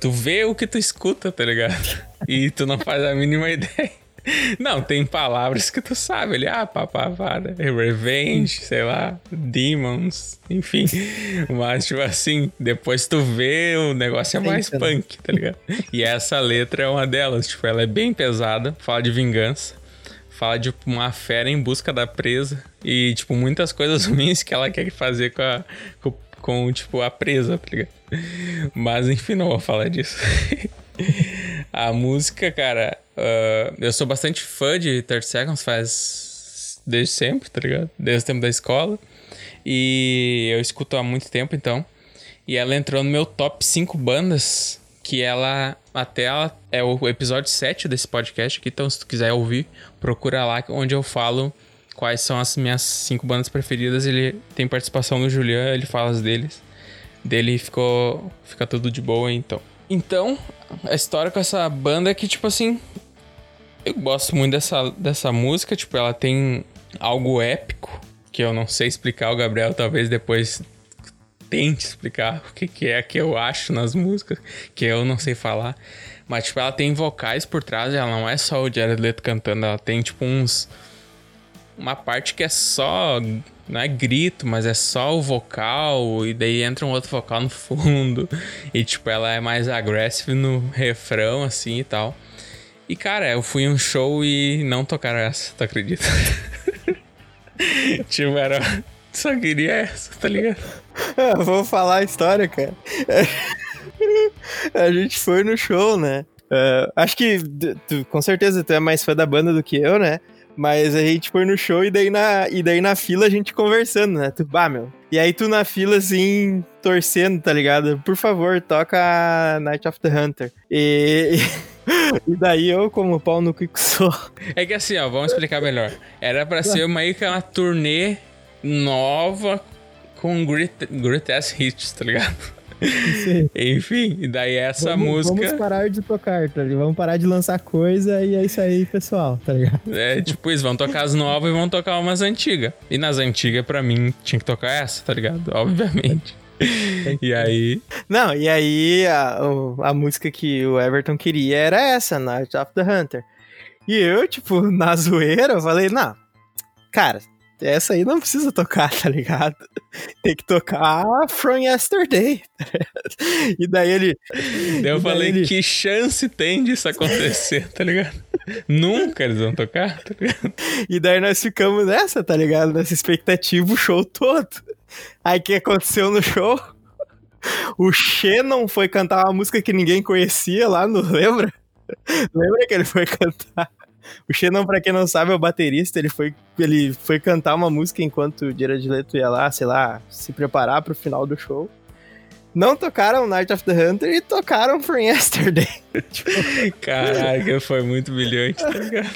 Tu vê o que tu escuta, tá ligado? E tu não faz a mínima <laughs> ideia. Não, tem palavras que tu sabe ali, ah, papavada, revenge, sei lá, demons, enfim. Mas, tipo assim, depois tu vê, o negócio é mais punk, tá ligado? E essa letra é uma delas, tipo, ela é bem pesada, fala de vingança, fala de uma fera em busca da presa e, tipo, muitas coisas <laughs> ruins que ela quer fazer com a, com, com tipo, a presa, tá ligado? Mas, enfim, não vou falar disso. <laughs> a música, cara, uh, eu sou bastante fã de 30 Seconds, faz desde sempre, tá ligado? Desde o tempo da escola. E eu escuto há muito tempo, então. E ela entrou no meu top 5 bandas, que ela até ela é o episódio 7 desse podcast aqui, então se tu quiser ouvir, procura lá onde eu falo quais são as minhas cinco bandas preferidas. Ele tem participação do Julian, ele fala as deles. Dele ficou fica tudo de boa, então. Então, a história com essa banda é que, tipo assim, eu gosto muito dessa, dessa música, tipo, ela tem algo épico, que eu não sei explicar, o Gabriel talvez depois tente explicar o que, que é que eu acho nas músicas, que eu não sei falar. Mas, tipo, ela tem vocais por trás, ela não é só o Jared Leto cantando, ela tem, tipo, uns... Uma parte que é só não é grito, mas é só o vocal, e daí entra um outro vocal no fundo. <laughs> E tipo, ela é mais agressiva no refrão, assim e tal. E cara, eu fui em um show e não tocaram essa, tu acredita? <laughs> tipo, era. Só queria essa, tá ligado? <laughs> Eu vou falar a história, cara. a gente foi no show, né? Uh, acho que tu, com certeza tu é mais fã da banda do que eu, né? Mas a gente foi no show e daí na, e daí na fila a gente conversando, né? Tu, bah, meu. E aí tu na fila, assim, torcendo, tá ligado? Por favor, toca Night of the Hunter. E... <laughs> E daí eu, como pau no que sou. É que assim, ó, vamos explicar melhor. Era pra ser meio que uma turnê nova com Greatest Hits, tá ligado? Enfim, e daí essa vamos, música. Vamos parar de tocar, tá ligado? Vamos parar de lançar coisa e é isso aí, pessoal, tá ligado? É, tipo isso, vão tocar as novas e vão tocar umas antigas. E nas antigas, pra mim, tinha que tocar essa, tá ligado? <laughs> Obviamente. e aí. Não, e aí a, a música que o Everton queria era essa, Night of the Hunter. E eu, tipo, <laughs> na zoeira, eu falei, não, cara, essa aí não precisa tocar, tá ligado? <laughs> Tem que tocar From Yesterday. <laughs> e daí ele. Eu falei, ele... que chance tem disso acontecer, tá ligado? <laughs> Nunca eles vão tocar, tá ligado? E daí nós ficamos nessa, tá ligado? Nessa expectativa o show todo. Aí o que aconteceu no show? O Shannon foi cantar uma música que ninguém conhecia lá, não lembra? Lembra que ele foi cantar? O Xenon, pra quem não sabe, é o baterista. Ele foi, ele foi cantar uma música enquanto o Jared Leto ia lá, sei lá, se preparar pro final do show. Não tocaram Night of the Hunter e tocaram From Yesterday. <laughs> tipo... Caraca, foi muito brilhante, tá ligado?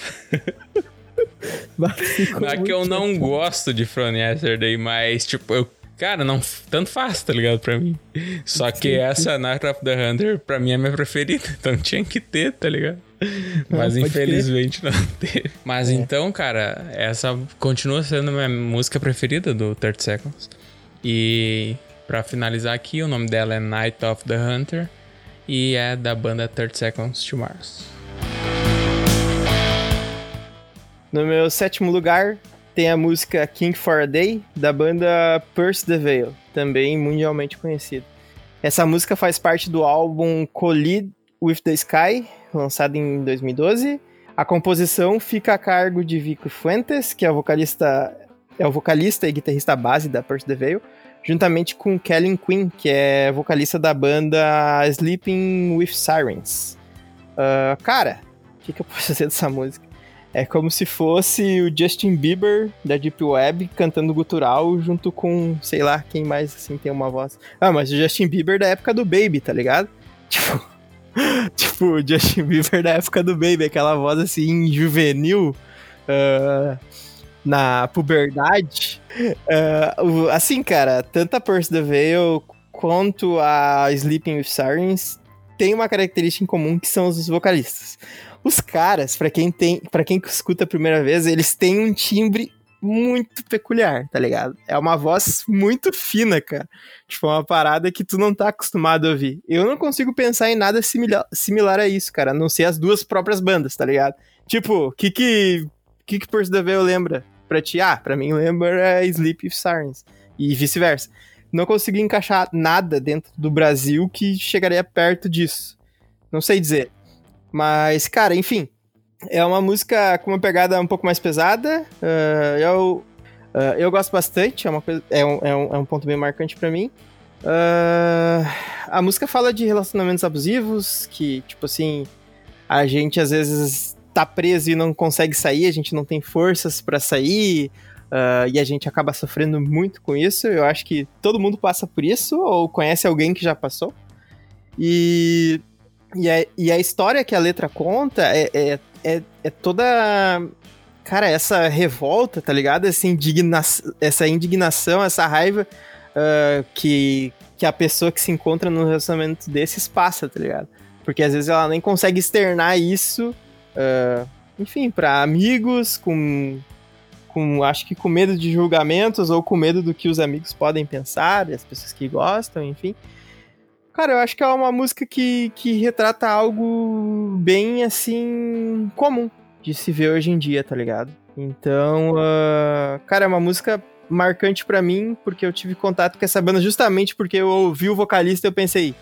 não é que eu não gosto de From Yesterday, mas, tipo, eu Cara, não tanto faz, tá ligado? Pra mim. Só que essa Night of the Hunter, pra mim, é minha preferida. <laughs> Então tinha que ter, tá ligado? <laughs> Mas infelizmente não <laughs> teve. Mas é. então, cara, essa continua sendo minha música preferida do 30 Seconds. E pra finalizar aqui, o nome dela é Night of the Hunter. E é da banda 30 Seconds to Mars. No meu sétimo lugar, tem a música King for a Day, da banda Percy the Veil, também mundialmente conhecida. Essa música faz parte do álbum Collide with the Sky, lançado em 2012. A composição fica a cargo de Vico Fuentes, que é o vocalista, é o vocalista e guitarrista base da Percy the Veil, juntamente com Kellen Quinn, que é vocalista da banda Sleeping with Sirens. Uh, cara, o que, que eu posso dizer dessa música? É como se fosse o Justin Bieber da Deep Web cantando gutural junto com, sei lá, quem mais assim tem uma voz. Ah, mas o Justin Bieber da época do Baby, tá ligado? <laughs> Tipo, <laughs> tipo o Justin Bieber da época do Baby, aquela voz assim juvenil. Uh, na puberdade. Uh, assim, cara, tanto a Percy the Veil quanto a Sleeping with Sirens tem uma característica em comum que são os vocalistas. Os caras, para quem tem, para quem escuta a primeira vez, eles têm um timbre muito peculiar, tá ligado? É uma voz muito fina, cara. Tipo, uma parada que tu não tá acostumado a ouvir. Eu não consigo pensar em nada similar, similar a isso, cara, a não ser as duas próprias bandas, tá ligado? Tipo, o que que, que que Percy Veil lembra pra ti? Ah, pra mim lembra Sleep with Sirens. E vice-versa. Não consegui encaixar nada dentro do Brasil que chegaria perto disso. Não sei dizer. Mas, cara, enfim. É uma música com uma pegada um pouco mais pesada. Uh, eu, uh, eu gosto bastante, é, uma coisa, é, um, é, um, é um ponto bem marcante para mim. Uh, a música fala de relacionamentos abusivos, que, tipo assim, a gente às vezes tá preso e não consegue sair, a gente não tem forças para sair, uh, e a gente acaba sofrendo muito com isso. Eu acho que todo mundo passa por isso, ou conhece alguém que já passou. E e a, e a história que a letra conta é, é, é, é toda. Cara, essa revolta, tá ligado? Essa, indigna essa indignação, essa raiva uh, que, que a pessoa que se encontra num relacionamento desses passa, tá ligado? Porque às vezes ela nem consegue externar isso, uh, enfim, para amigos, com, com. Acho que com medo de julgamentos ou com medo do que os amigos podem pensar, as pessoas que gostam, enfim. Cara, eu acho que é uma música que, que retrata algo bem, assim, comum de se ver hoje em dia, tá ligado? Então, uh, cara, é uma música marcante para mim, porque eu tive contato com essa banda justamente porque eu ouvi o vocalista e eu pensei,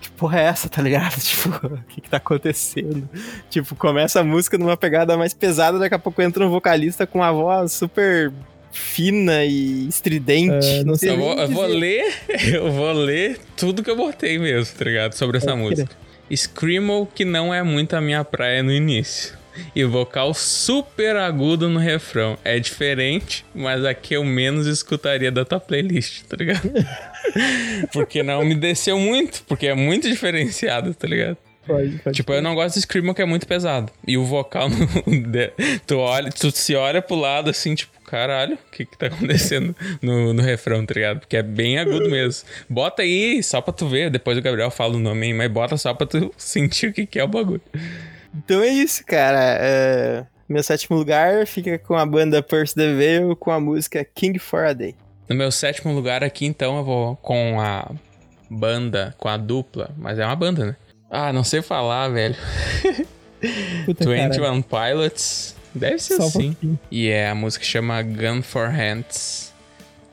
que porra é essa, tá ligado? <laughs> Tipo, o que que tá acontecendo? Tipo, começa a música numa pegada mais pesada, daqui a pouco entra um vocalista com uma voz super fina e estridente. É, não sei eu, vou, eu vou, ler, <laughs> eu vou ler tudo que eu botei mesmo, tá ligado? Sobre essa música. Screamo, que não é muito a minha praia no início. e vocal super agudo no refrão. É diferente, mas aqui eu menos escutaria da tua playlist, tá ligado? <laughs> porque não me desceu muito, porque é muito diferenciado, tá ligado? Pode, pode Tipo, eu não gosto de Screamo que é muito pesado. E o vocal, no, <laughs> tu, olha, tu se olha pro lado assim, tipo, caralho, o que que tá acontecendo no, no refrão, tá ligado? Porque é bem agudo mesmo. Bota aí só pra tu ver, depois o Gabriel fala o nome aí, mas bota só pra tu <laughs> sentir o que que é o bagulho. Então é isso, cara. É, Meu sétimo lugar fica com a banda Percy the Veil com a música King for a Day. No meu sétimo lugar aqui, então, eu vou com a banda, com a dupla, mas é uma banda, né? Ah, não sei falar, velho. Puta, <laughs> cara. 21 Pilots. Deve ser assim. E é a música chama Gun for Hands,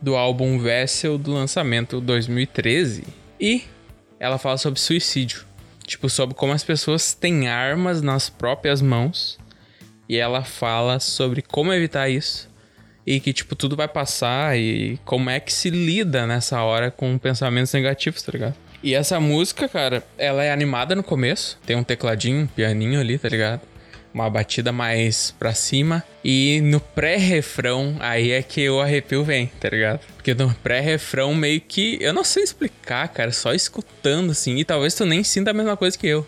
do álbum Vessel do lançamento 2013. E ela fala sobre suicídio. Tipo, sobre como as pessoas têm armas nas próprias mãos. E ela fala sobre como evitar isso. E que, tipo, tudo vai passar e como é que se lida nessa hora com pensamentos negativos, tá ligado? E essa música, cara, ela é animada no começo. Tem um tecladinho, um pianinho ali, tá ligado? Uma batida mais pra cima. E no pré-refrão, aí é que o arrepio vem, tá ligado? Porque no pré-refrão, meio que. Eu não sei explicar, cara, só escutando assim. E talvez tu nem sinta a mesma coisa que eu.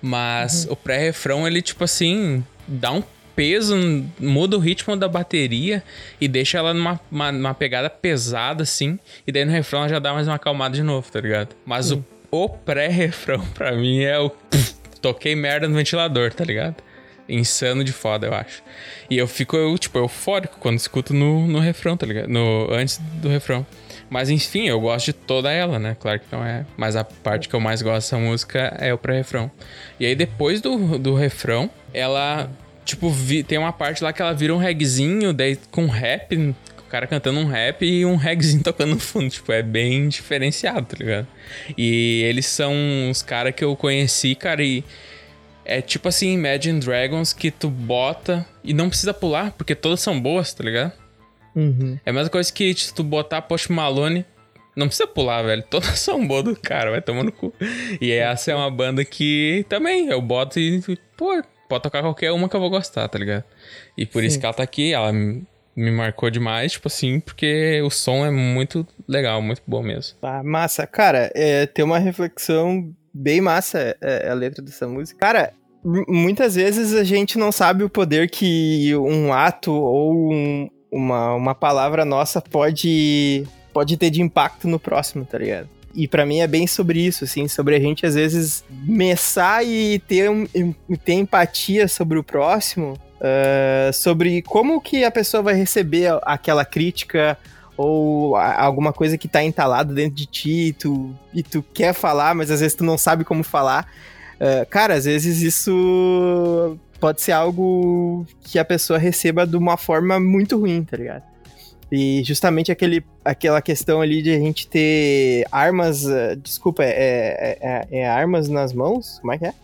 Mas o pré-refrão, ele, tipo assim, dá um peso, muda o ritmo da bateria e deixa ela numa uma, uma pegada pesada, assim. E daí no refrão ela já dá mais uma acalmada de novo, tá ligado? Mas o, o pré-refrão, pra mim, é o. Toquei merda no ventilador, tá ligado? Insano de foda, eu acho. E eu fico, eu, tipo, eufórico quando escuto no, no refrão, tá ligado? No, antes do refrão. Mas enfim, eu gosto de toda ela, né? Claro que não é. Mas a parte que eu mais gosto dessa música é o pré-refrão. E aí depois do, do refrão, ela, tipo, vi- tem uma parte lá que ela vira um regzinho, com rap, o cara cantando um rap e um regzinho <laughs> tocando no fundo. Tipo, é bem diferenciado, tá ligado? E eles são os caras que eu conheci, cara, e. É tipo assim, Imagine Dragons que tu bota e não precisa pular, porque todas são boas, tá ligado? Uhum. É a mesma coisa que se tu botar Post Malone, não precisa pular, velho. Todas <laughs> são boas do cara, vai tomando cu. E essa é uma banda que também eu boto e, pô, pode tocar qualquer uma que eu vou gostar, tá ligado? E por isso Sim. que ela tá aqui, ela me me marcou demais, tipo assim, porque o som é muito legal, muito bom mesmo. Ah, massa. Cara, é, tem uma reflexão bem massa é, a letra dessa música. Cara, muitas vezes a gente não sabe o poder que um ato ou um- uma, uma palavra nossa pode, pode ter de impacto no próximo, tá ligado? E pra mim é bem sobre isso, assim, sobre a gente às vezes messar e ter, um- ter empatia sobre o próximo, ah, sobre como que a pessoa vai receber a- aquela crítica ou alguma coisa que tá entalada dentro de ti e tu, e tu quer falar, mas às vezes tu não sabe como falar. Ah, cara, às vezes isso pode ser algo que a pessoa receba de uma forma muito ruim, tá ligado? E justamente aquele, aquela questão ali de a gente ter armas. ah, desculpa, é, é, é- é armas nas mãos? Como é que é?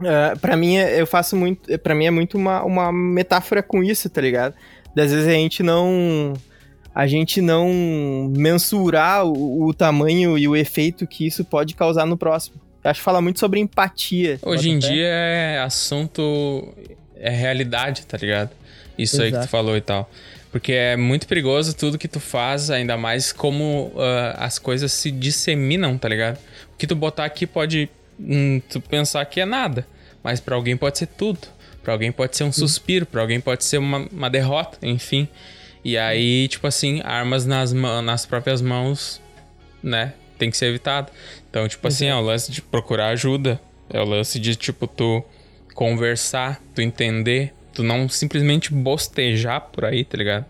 Uh, para mim, eu faço muito. para mim é muito uma, uma metáfora com isso, tá ligado? Das vezes a gente não. A gente não mensurar o, o tamanho e o efeito que isso pode causar no próximo. Eu acho que fala muito sobre empatia. Hoje em dia é assunto, é realidade, tá ligado? Isso aí que tu Exato. falou e tal. Porque é muito perigoso tudo que tu faz, ainda mais como ah, as coisas se disseminam, tá ligado? O que tu botar aqui pode hum, tu pensar que é nada, mas pra alguém pode ser tudo. Pra alguém pode ser um suspiro, pra alguém pode ser uma, uma derrota, enfim. E aí, tipo assim, armas nas, nas próprias mãos, né? Tem que ser evitado. Então, tipo assim, é o lance de procurar ajuda. É o lance de, tipo, tu conversar, tu entender, tu não simplesmente bostejar por aí, tá ligado?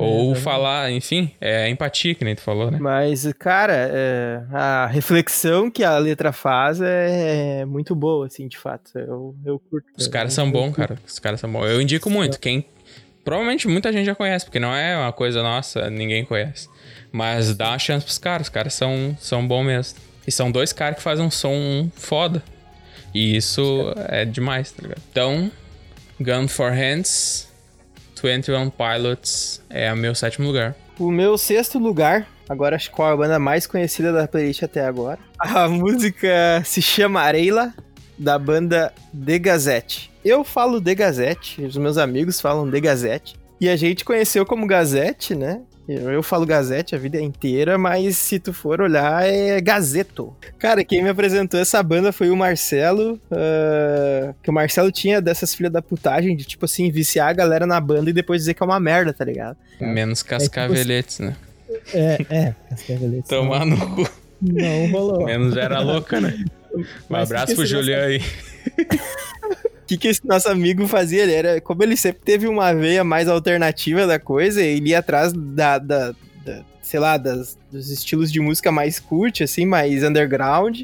Ou falar, enfim, é empatia, que nem tu falou, né? Mas, cara, é, a reflexão que a letra faz é, muito boa, assim, de fato. Eu, eu curto. Os caras são bons, cara. Os caras são bons. Eu indico muito. Quem. Provavelmente muita gente já conhece, porque não é uma coisa nossa, ninguém conhece. Mas dá uma chance pros caras. Os caras são, são bons mesmo. E são dois caras que fazem um som foda. E isso é demais, tá ligado? Então, Gun for Hands, 21 Pilots é o meu sétimo lugar. O meu sexto lugar, agora acho que é a banda mais conhecida da playlist até agora. <laughs> A música se chama Areila da banda The Gazette. Eu falo The Gazette, os meus amigos falam The Gazette. E a gente conheceu como Gazette, né? Eu falo Gazette a vida inteira, mas se tu for olhar, é Gazeto. Cara, quem me apresentou essa banda foi o Marcelo. Uh, que o Marcelo tinha dessas filhas da putagem de, tipo assim, viciar a galera na banda e depois dizer que é uma merda, tá ligado? Menos cascaveletes, é, tipo, né? É, é, cascaveletes. Tomar no cu. Não rolou. Menos era louca, né? <laughs> Um abraço pro Julião aí. O <laughs> que, que esse nosso amigo fazia? Ele era, como ele sempre teve uma veia mais alternativa da coisa, ele ia atrás da, da, da sei lá, das, dos estilos de música mais cult, assim, mais underground,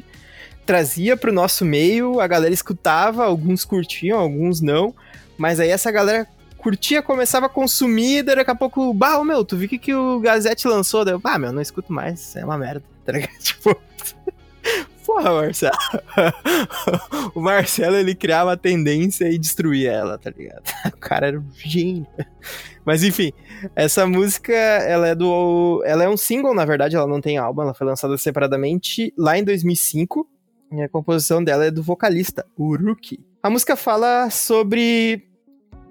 trazia pro nosso meio, a galera escutava, alguns curtiam, alguns não, mas aí essa galera curtia, começava a consumir, daí daqui a pouco, bah, meu, tu viu que, que o Gazette lançou? Daí eu, bah, meu, não escuto mais, é uma merda, <laughs> tá ligado? Tipo, porra, Marcelo. <laughs> o Marcelo, ele criava a tendência e destruía ela, tá ligado? <laughs> O cara era um gênio. Mas enfim, essa música, ela é do... Ela é um single, na verdade, ela não tem álbum, ela foi lançada separadamente lá em 2005. E a composição dela é do vocalista, Uruki. A música fala sobre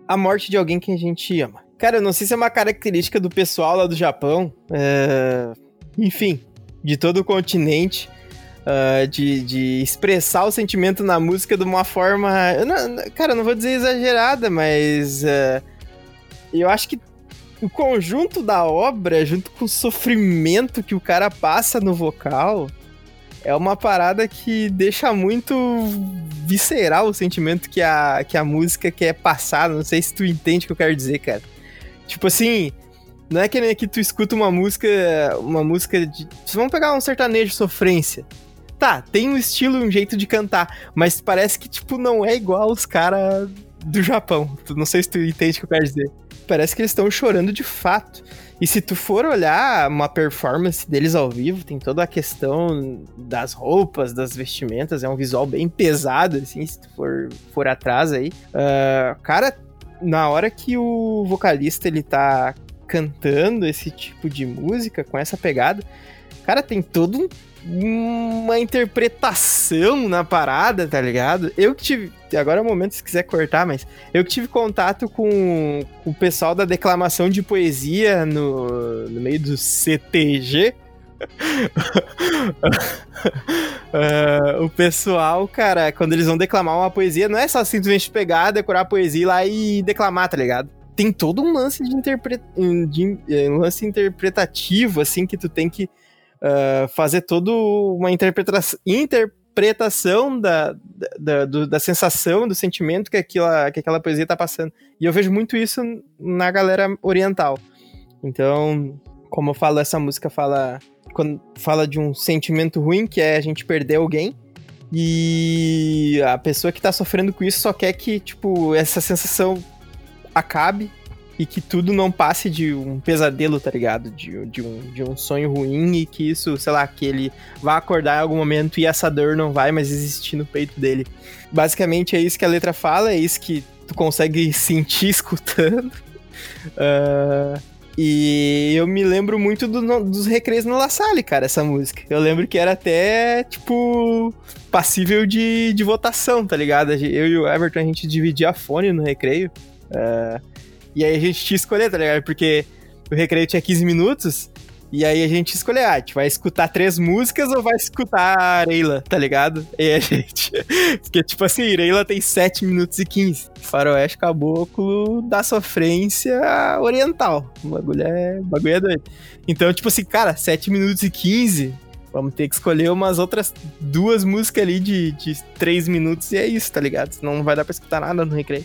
a morte de alguém que a gente ama. Cara, eu não sei se é uma característica do pessoal lá do Japão, é... enfim, de todo o continente, uh, de, de expressar o sentimento na música de uma forma. Não, cara, não vou dizer exagerada, mas. Uh, eu acho que o conjunto da obra, junto com o sofrimento que o cara passa no vocal, é uma parada que deixa muito visceral o sentimento que a, que a música quer passar. Não sei se tu entende o que eu quero dizer, cara. Tipo assim, não é que nem aqui tu escuta uma música, uma música de. Vamos pegar um sertanejo sofrência. Tá, tem um estilo, um jeito de cantar, mas parece que, tipo, não é igual os caras do Japão. Não sei se tu entende o que eu quero dizer. Parece que eles estão chorando de fato. E se tu for olhar uma performance deles ao vivo, tem toda a questão das roupas, das vestimentas, é um visual bem pesado, assim, se tu for, for atrás aí. Uh, cara, na hora que o vocalista ele tá cantando esse tipo de música, com essa pegada, cara, tem todo um uma interpretação na parada, tá ligado? Eu que tive. Agora é o momento se quiser cortar, mas eu que tive contato com, com o pessoal da declamação de poesia no, no meio do CTG. uh, <laughs> o pessoal, cara, quando eles vão declamar uma poesia, não é só simplesmente pegar, decorar a poesia lá e declamar, tá ligado? Tem todo um lance de, interpre... de um lance interpretativo, assim, que tu tem que uh, fazer toda uma interpreta interpretação da, da, da, sensação, do sentimento que aquela, que aquela poesia está passando. E eu vejo muito isso na galera oriental. Então, como eu falo, essa música fala, quando fala de um sentimento ruim, que é a gente perder alguém. E a pessoa que tá sofrendo com isso só quer que, tipo, essa sensação acabe e que tudo não passe de um pesadelo, tá ligado? De, de, um, de um sonho ruim e que isso, sei lá, que ele vá acordar em algum momento e essa dor não vai mais existir no peito dele. Basicamente é isso que a letra fala, é isso que tu consegue <laughs> sentir escutando. Uh, e eu me lembro muito do, dos recreios no La Salle, cara, essa música. Eu lembro que era até, tipo, passível de, de votação, tá ligado? Eu e o Everton, a gente dividia a fone no recreio. Uh, e aí a gente tinha que escolher, tá ligado? Porque o recreio tinha 15 minutos. E aí a gente escolheu, ah, a gente vai escutar três músicas ou vai escutar a Areila, tá ligado? E a gente. <laughs> Porque, tipo assim, Areila tem 7 minutos e 15. Faroeste Caboclo da sofrência oriental. O bagulho é, o bagulho é doido. Então, tipo assim, cara, 7 minutos e 15. Vamos ter que escolher umas outras duas músicas ali de, de 3 minutos e é isso, tá ligado? Senão não vai dar pra escutar nada no recreio.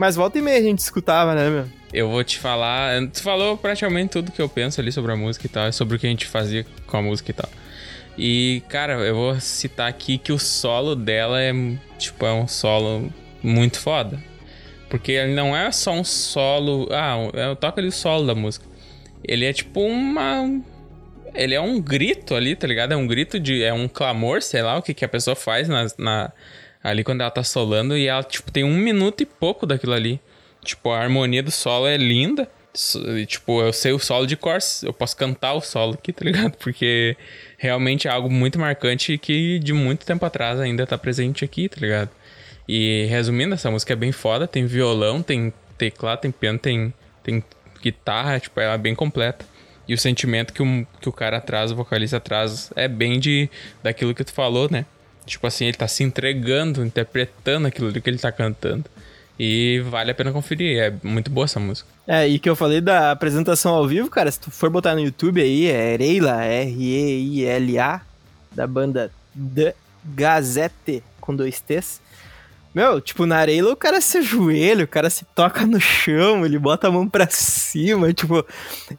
Mas volta e meia a gente escutava, né, meu? Eu vou te falar. Tu falou praticamente tudo que eu penso ali sobre a música e tal, sobre o que a gente fazia com a música e tal. E, cara, eu vou citar aqui que o solo dela é, tipo, é um solo muito foda. Porque ele não é só um solo. Ah, eu toco ali o solo da música. Ele é tipo uma. Ele é um grito ali, tá ligado? É um grito de. É um clamor, sei lá, o que, que a pessoa faz na, na ali quando ela tá solando e ela, tipo, tem um minuto e pouco daquilo ali. Tipo, a harmonia do solo é linda. Tipo, eu sei o solo de cor, eu posso cantar o solo aqui, tá ligado? <laughs> Porque realmente é algo muito marcante que de muito tempo atrás ainda tá presente aqui, tá ligado? E resumindo, essa música é bem foda, tem violão, tem teclado, tem piano, tem, tem guitarra, tipo, ela é bem completa. E o sentimento que, um, que o cara traz, o vocalista traz, é bem de daquilo que tu falou, né? Tipo assim, ele tá se entregando, interpretando aquilo que ele tá cantando. E vale a pena conferir, é muito boa essa música. É, e que eu falei da apresentação ao vivo, cara, se tu for botar no YouTube aí, é Reila, R-E-I-L-A, da banda The Gazette, com dois T's. Meu, tipo, na areia o cara se ajoelha, o cara se toca no chão, ele bota a mão pra cima, tipo,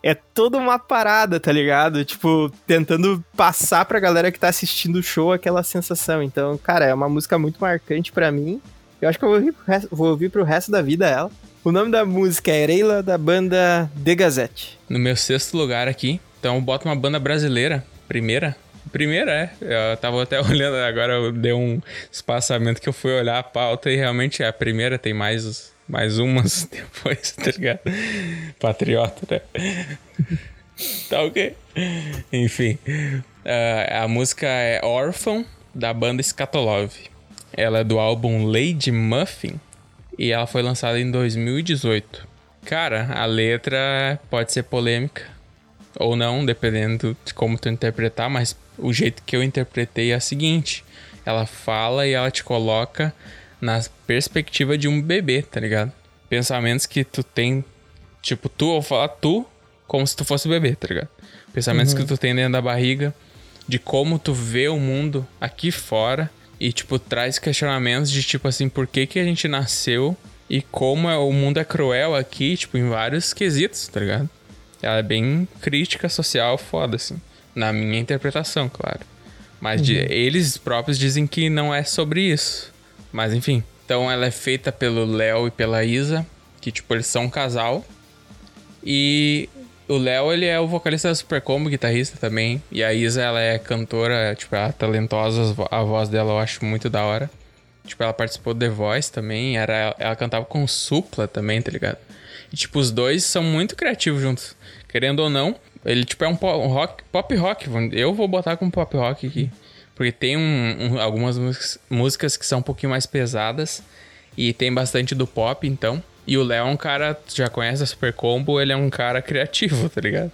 é toda uma parada, tá ligado? Tipo, tentando passar pra galera que tá assistindo o show aquela sensação. Então, cara, é uma música muito marcante para mim. Eu acho que eu vou ouvir, pro resto, vou ouvir pro resto da vida ela. O nome da música é Ereila, da banda The Gazette. No meu sexto lugar aqui, então eu boto uma banda brasileira, primeira, Primeiro é. Eu tava até <laughs> olhando agora, eu dei um espaçamento que eu fui olhar a pauta e realmente é a primeira, tem mais, mais umas <laughs> depois, tá ligado? Patriota, né? <laughs> tá ok. Enfim. Uh, a música é Orphan, da banda Scatolove. Ela é do álbum Lady Muffin e ela foi lançada em 2018. Cara, a letra pode ser polêmica ou não, dependendo de como tu interpretar, mas o jeito que eu interpretei é a seguinte: ela fala e ela te coloca na perspectiva de um bebê, tá ligado? Pensamentos que tu tem, tipo, tu ou falar tu como se tu fosse bebê, tá ligado? Pensamentos uhum. que tu tem dentro da barriga, de como tu vê o mundo aqui fora e, tipo, traz questionamentos de, tipo assim, por que que a gente nasceu e como é, o mundo é cruel aqui, tipo, em vários quesitos, tá ligado? Ela é bem crítica social, foda, assim. Na minha interpretação, claro. Mas uhum. de, eles próprios dizem que não é sobre isso. Mas enfim. Então ela é feita pelo Léo e pela Isa, que tipo, eles são um casal. E o Léo, ele é o vocalista da Super Combo, guitarrista também. E a Isa, ela é cantora, tipo, ela é talentosa, a voz dela eu acho muito da hora. Tipo, ela participou do The Voice também, era, ela cantava com Supla também, tá ligado? E, tipo, os dois são muito criativos juntos. Querendo ou não, ele, tipo, é um, pop, rock, pop rock. Eu vou botar como pop rock aqui. Porque tem um, um, algumas músicas, músicas que são um pouquinho mais pesadas. E tem bastante do pop, então. E o Léo é um cara, já conhece a Super Combo, ele é um cara <laughs> criativo, tá ligado?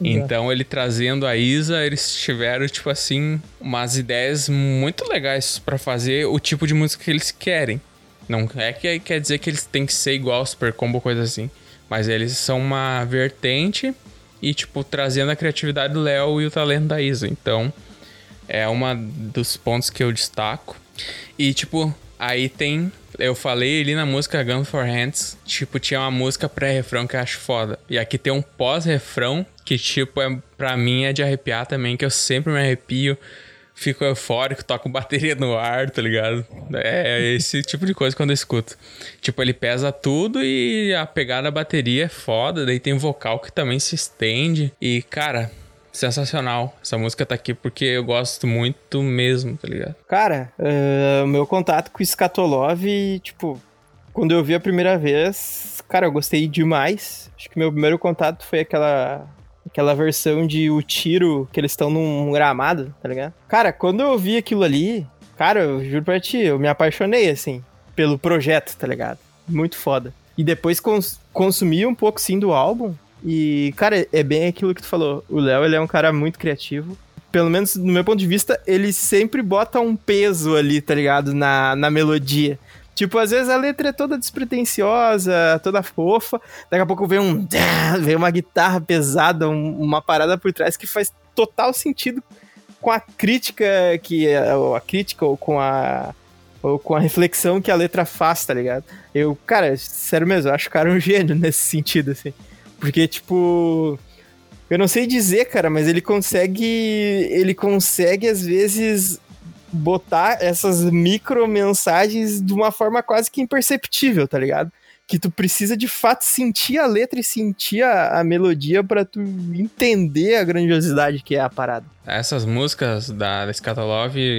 Então, ele trazendo a Isa, eles tiveram, tipo assim, umas ideias muito legais para fazer o tipo de música que eles querem. Não é que quer dizer que eles têm que ser igual ao Super Combo, coisa assim. Mas eles são uma vertente e, tipo, trazendo a criatividade do Léo e o talento da Isa. Então, é uma dos pontos que eu destaco. E, tipo, aí tem. Eu falei ali na música Gun for Hands, tipo, tinha uma música pré-refrão que eu acho foda. E aqui tem um pós-refrão que, tipo, é, pra mim é de arrepiar também, que eu sempre me arrepio fico eufórico, toco bateria no ar, tá ligado? É, é esse tipo de coisa quando eu escuto. Tipo, ele pesa tudo e a pegada da bateria é foda, daí tem vocal que também se estende. E, cara, sensacional. Essa música tá aqui porque eu gosto muito mesmo, tá ligado? Cara, uh, meu contato com Scatolov, tipo, quando eu vi a primeira vez, cara, eu gostei demais. Acho que meu primeiro contato foi aquela Aquela versão de o tiro que eles estão num gramado, tá ligado? Cara, quando eu vi aquilo ali, cara, eu juro pra ti, eu me apaixonei, assim, pelo projeto, tá ligado? Muito foda. E depois cons consumi um pouco, sim, do álbum. E, cara, é bem aquilo que tu falou. O Léo, ele é um cara muito criativo. Pelo menos, no meu ponto de vista, ele sempre bota um peso ali, tá ligado? Na, na melodia. Tipo, às vezes a letra é toda despretensiosa, toda fofa. Daqui a pouco vem um. <laughs> Vem uma guitarra pesada, um, uma parada por trás que faz total sentido com a crítica que. Ou a crítica, ou com a. Ou com a reflexão que a letra faz, tá ligado? Eu, cara, sério mesmo, eu acho o cara um gênio nesse sentido, assim. Porque, tipo. Eu não sei dizer, cara, mas ele consegue. Ele consegue, às vezes, botar essas micro mensagens de uma forma quase que imperceptível, tá ligado? Que tu precisa de fato sentir a letra e sentir a, a melodia para tu entender a grandiosidade que é a parada. Essas músicas da, da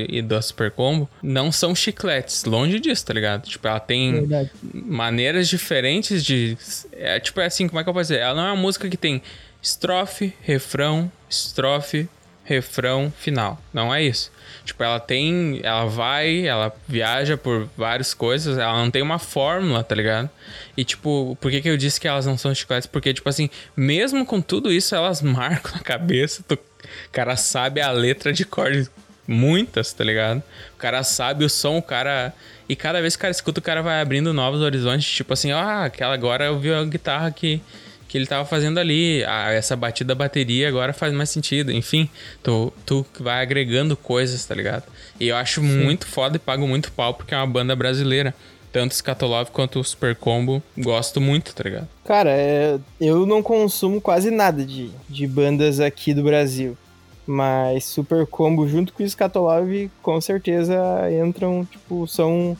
e da Super Combo não são chicletes, longe disso, tá ligado? Tipo, ela tem Verdade. maneiras diferentes de. É, tipo, é assim, como é que eu posso dizer? Ela não é uma música que tem estrofe, refrão, estrofe, refrão, final. Não é isso. Tipo, ela tem. Ela vai, ela viaja por várias coisas, ela não tem uma fórmula, tá ligado? E, tipo, por que, que eu disse que elas não são chicletes? Porque, tipo assim, mesmo com tudo isso, elas <laughs> marcam na cabeça. O cara sabe a letra de cor muitas, tá ligado? O cara sabe o som, o cara. E cada vez que o cara escuta, o cara vai abrindo novos horizontes. Tipo assim, ah, aquela agora eu vi a guitarra que que ele tava fazendo ali. Ah, essa batida da bateria agora faz mais sentido. Enfim, tu, tu vai agregando coisas, tá ligado? E eu acho Sim. muito foda e pago muito pau porque é uma banda brasileira. Tanto Scatolove quanto o Super Combo, gosto muito, tá ligado? Cara, é, eu não consumo quase nada de, de bandas aqui do Brasil. Mas Super Combo junto com o Scatolove, com certeza entram, tipo, são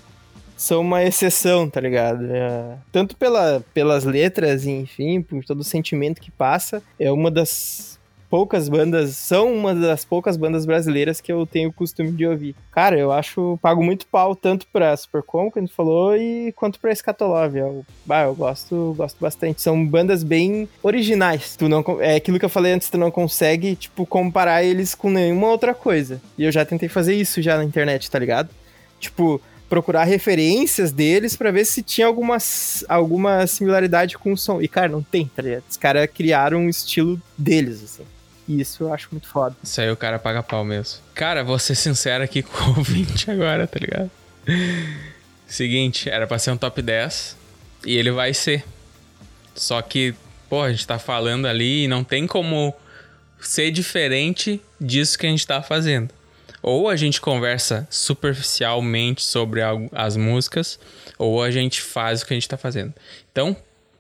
são uma exceção, tá ligado? É, tanto pela, pelas letras, enfim, por todo o sentimento que passa, é uma das poucas bandas, são uma das poucas bandas brasileiras que eu tenho o costume de ouvir. Cara, eu acho, pago muito pau tanto pra Supercom, que a gente falou, e quanto pra Scatolove. Eu, bah, eu gosto, gosto bastante. São bandas bem originais. Tu não, é aquilo que eu falei antes, tu não consegue, tipo, comparar eles com nenhuma outra coisa. E eu já tentei fazer isso já na internet, tá ligado? Tipo, procurar referências deles para ver se tinha alguma, alguma similaridade com o som. E, cara, não tem, tá ligado? Os caras criaram um estilo deles, assim. E isso eu acho muito foda. Isso aí o cara paga pau mesmo. Cara, vou ser sincero aqui com o <laughs> ouvinte agora, tá ligado? Seguinte, era pra ser um top 10 e ele vai ser. Só que, pô, a gente tá falando ali e não tem como ser diferente disso que a gente tá fazendo. Ou a gente conversa superficialmente sobre as músicas, ou a gente faz o que a gente tá fazendo. Então,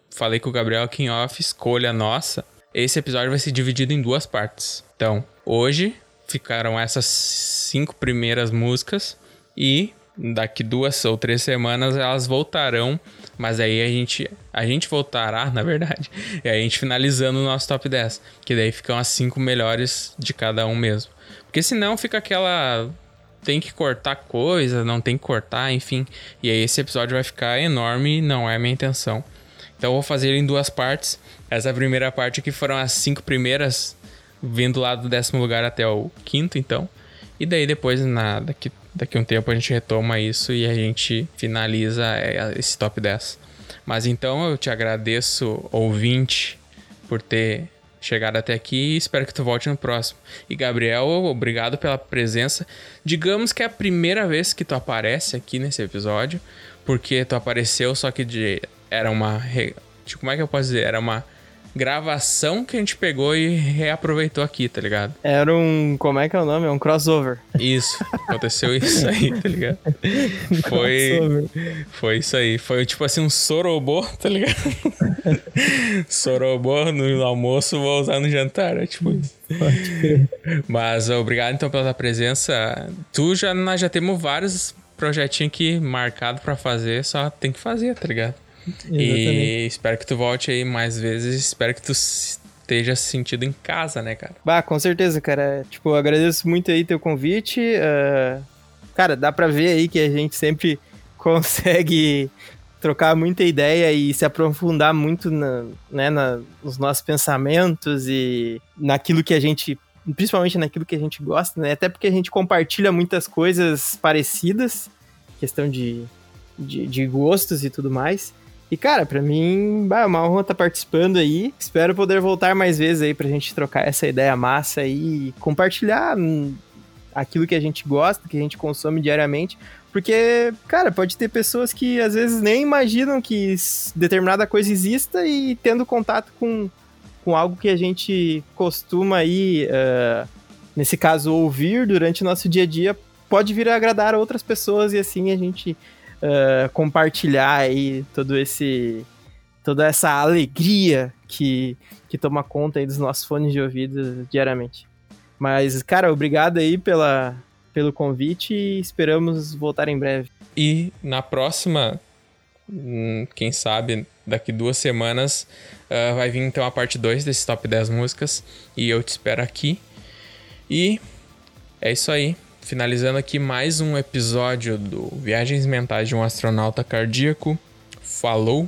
falei com o Gabriel aqui em off, escolha nossa. Esse episódio vai ser dividido em duas partes. Então, hoje ficaram essas cinco primeiras músicas e daqui duas ou três semanas elas voltarão, mas aí a gente a gente voltará, <laughs> na verdade, e a gente finalizando o nosso top 10, que daí ficam as cinco melhores de cada um mesmo. Porque senão fica aquela. Tem que cortar coisa, não tem que cortar, enfim. E aí esse episódio vai ficar enorme não é a minha intenção. Então eu vou fazer ele em duas partes. Essa primeira parte aqui foram as cinco primeiras, vindo lá do décimo lugar até o quinto, então. E daí depois, na, daqui, daqui um tempo, a gente retoma isso e a gente finaliza é, esse top 10. Mas então eu te agradeço, ouvinte, por ter chegado até aqui espero que tu volte no próximo. E Gabriel, obrigado pela presença. Digamos que é a primeira vez que tu aparece aqui nesse episódio, porque tu apareceu só que de era uma tipo, como é que eu posso dizer? Era uma gravação que a gente pegou e reaproveitou aqui, tá ligado? Era um. Como é que é o nome? É um crossover. Isso, aconteceu isso aí, <laughs> tá ligado? Foi. Foi isso aí. Foi tipo assim um sorobô, tá ligado? <laughs> sorobô no almoço, vou usar no jantar, é tipo isso. Mas obrigado então pela presença. Tu já, nós já temos vários projetinhos aqui marcados para fazer, só tem que fazer, tá ligado? E espero que tu volte aí mais vezes. Espero que tu esteja se sentindo em casa, né, cara? Bah, com certeza, cara. Tipo, agradeço muito aí teu convite. Uh, cara, dá pra ver aí que a gente sempre <laughs> consegue trocar muita ideia e se aprofundar muito na, né, na, nos nossos pensamentos e naquilo que a gente principalmente naquilo que a gente gosta, né? Até porque a gente compartilha muitas coisas parecidas, questão de, de, de gostos e tudo mais. E, cara, para mim, é uma honra estar tá participando aí. Espero poder voltar mais vezes aí pra gente trocar essa ideia massa aí e compartilhar hum, aquilo que a gente gosta, que a gente consome diariamente. Porque, cara, pode ter pessoas que às vezes nem imaginam que determinada coisa exista e tendo contato com, com algo que a gente costuma aí, uh, nesse caso, ouvir durante o nosso dia a dia, pode vir a agradar outras pessoas e assim a gente uh, compartilhar aí todo esse toda essa alegria que, que toma conta aí dos nossos fones de ouvido diariamente. Mas, cara, obrigado aí pela, pelo convite e esperamos voltar em breve. E na próxima, hum, quem sabe, daqui duas semanas, uh, vai vir então a parte 2 desse top 10 músicas. E eu te espero aqui. E é isso aí finalizando aqui mais um episódio do Viagens Mentais de um Astronauta Cardíaco. Falou!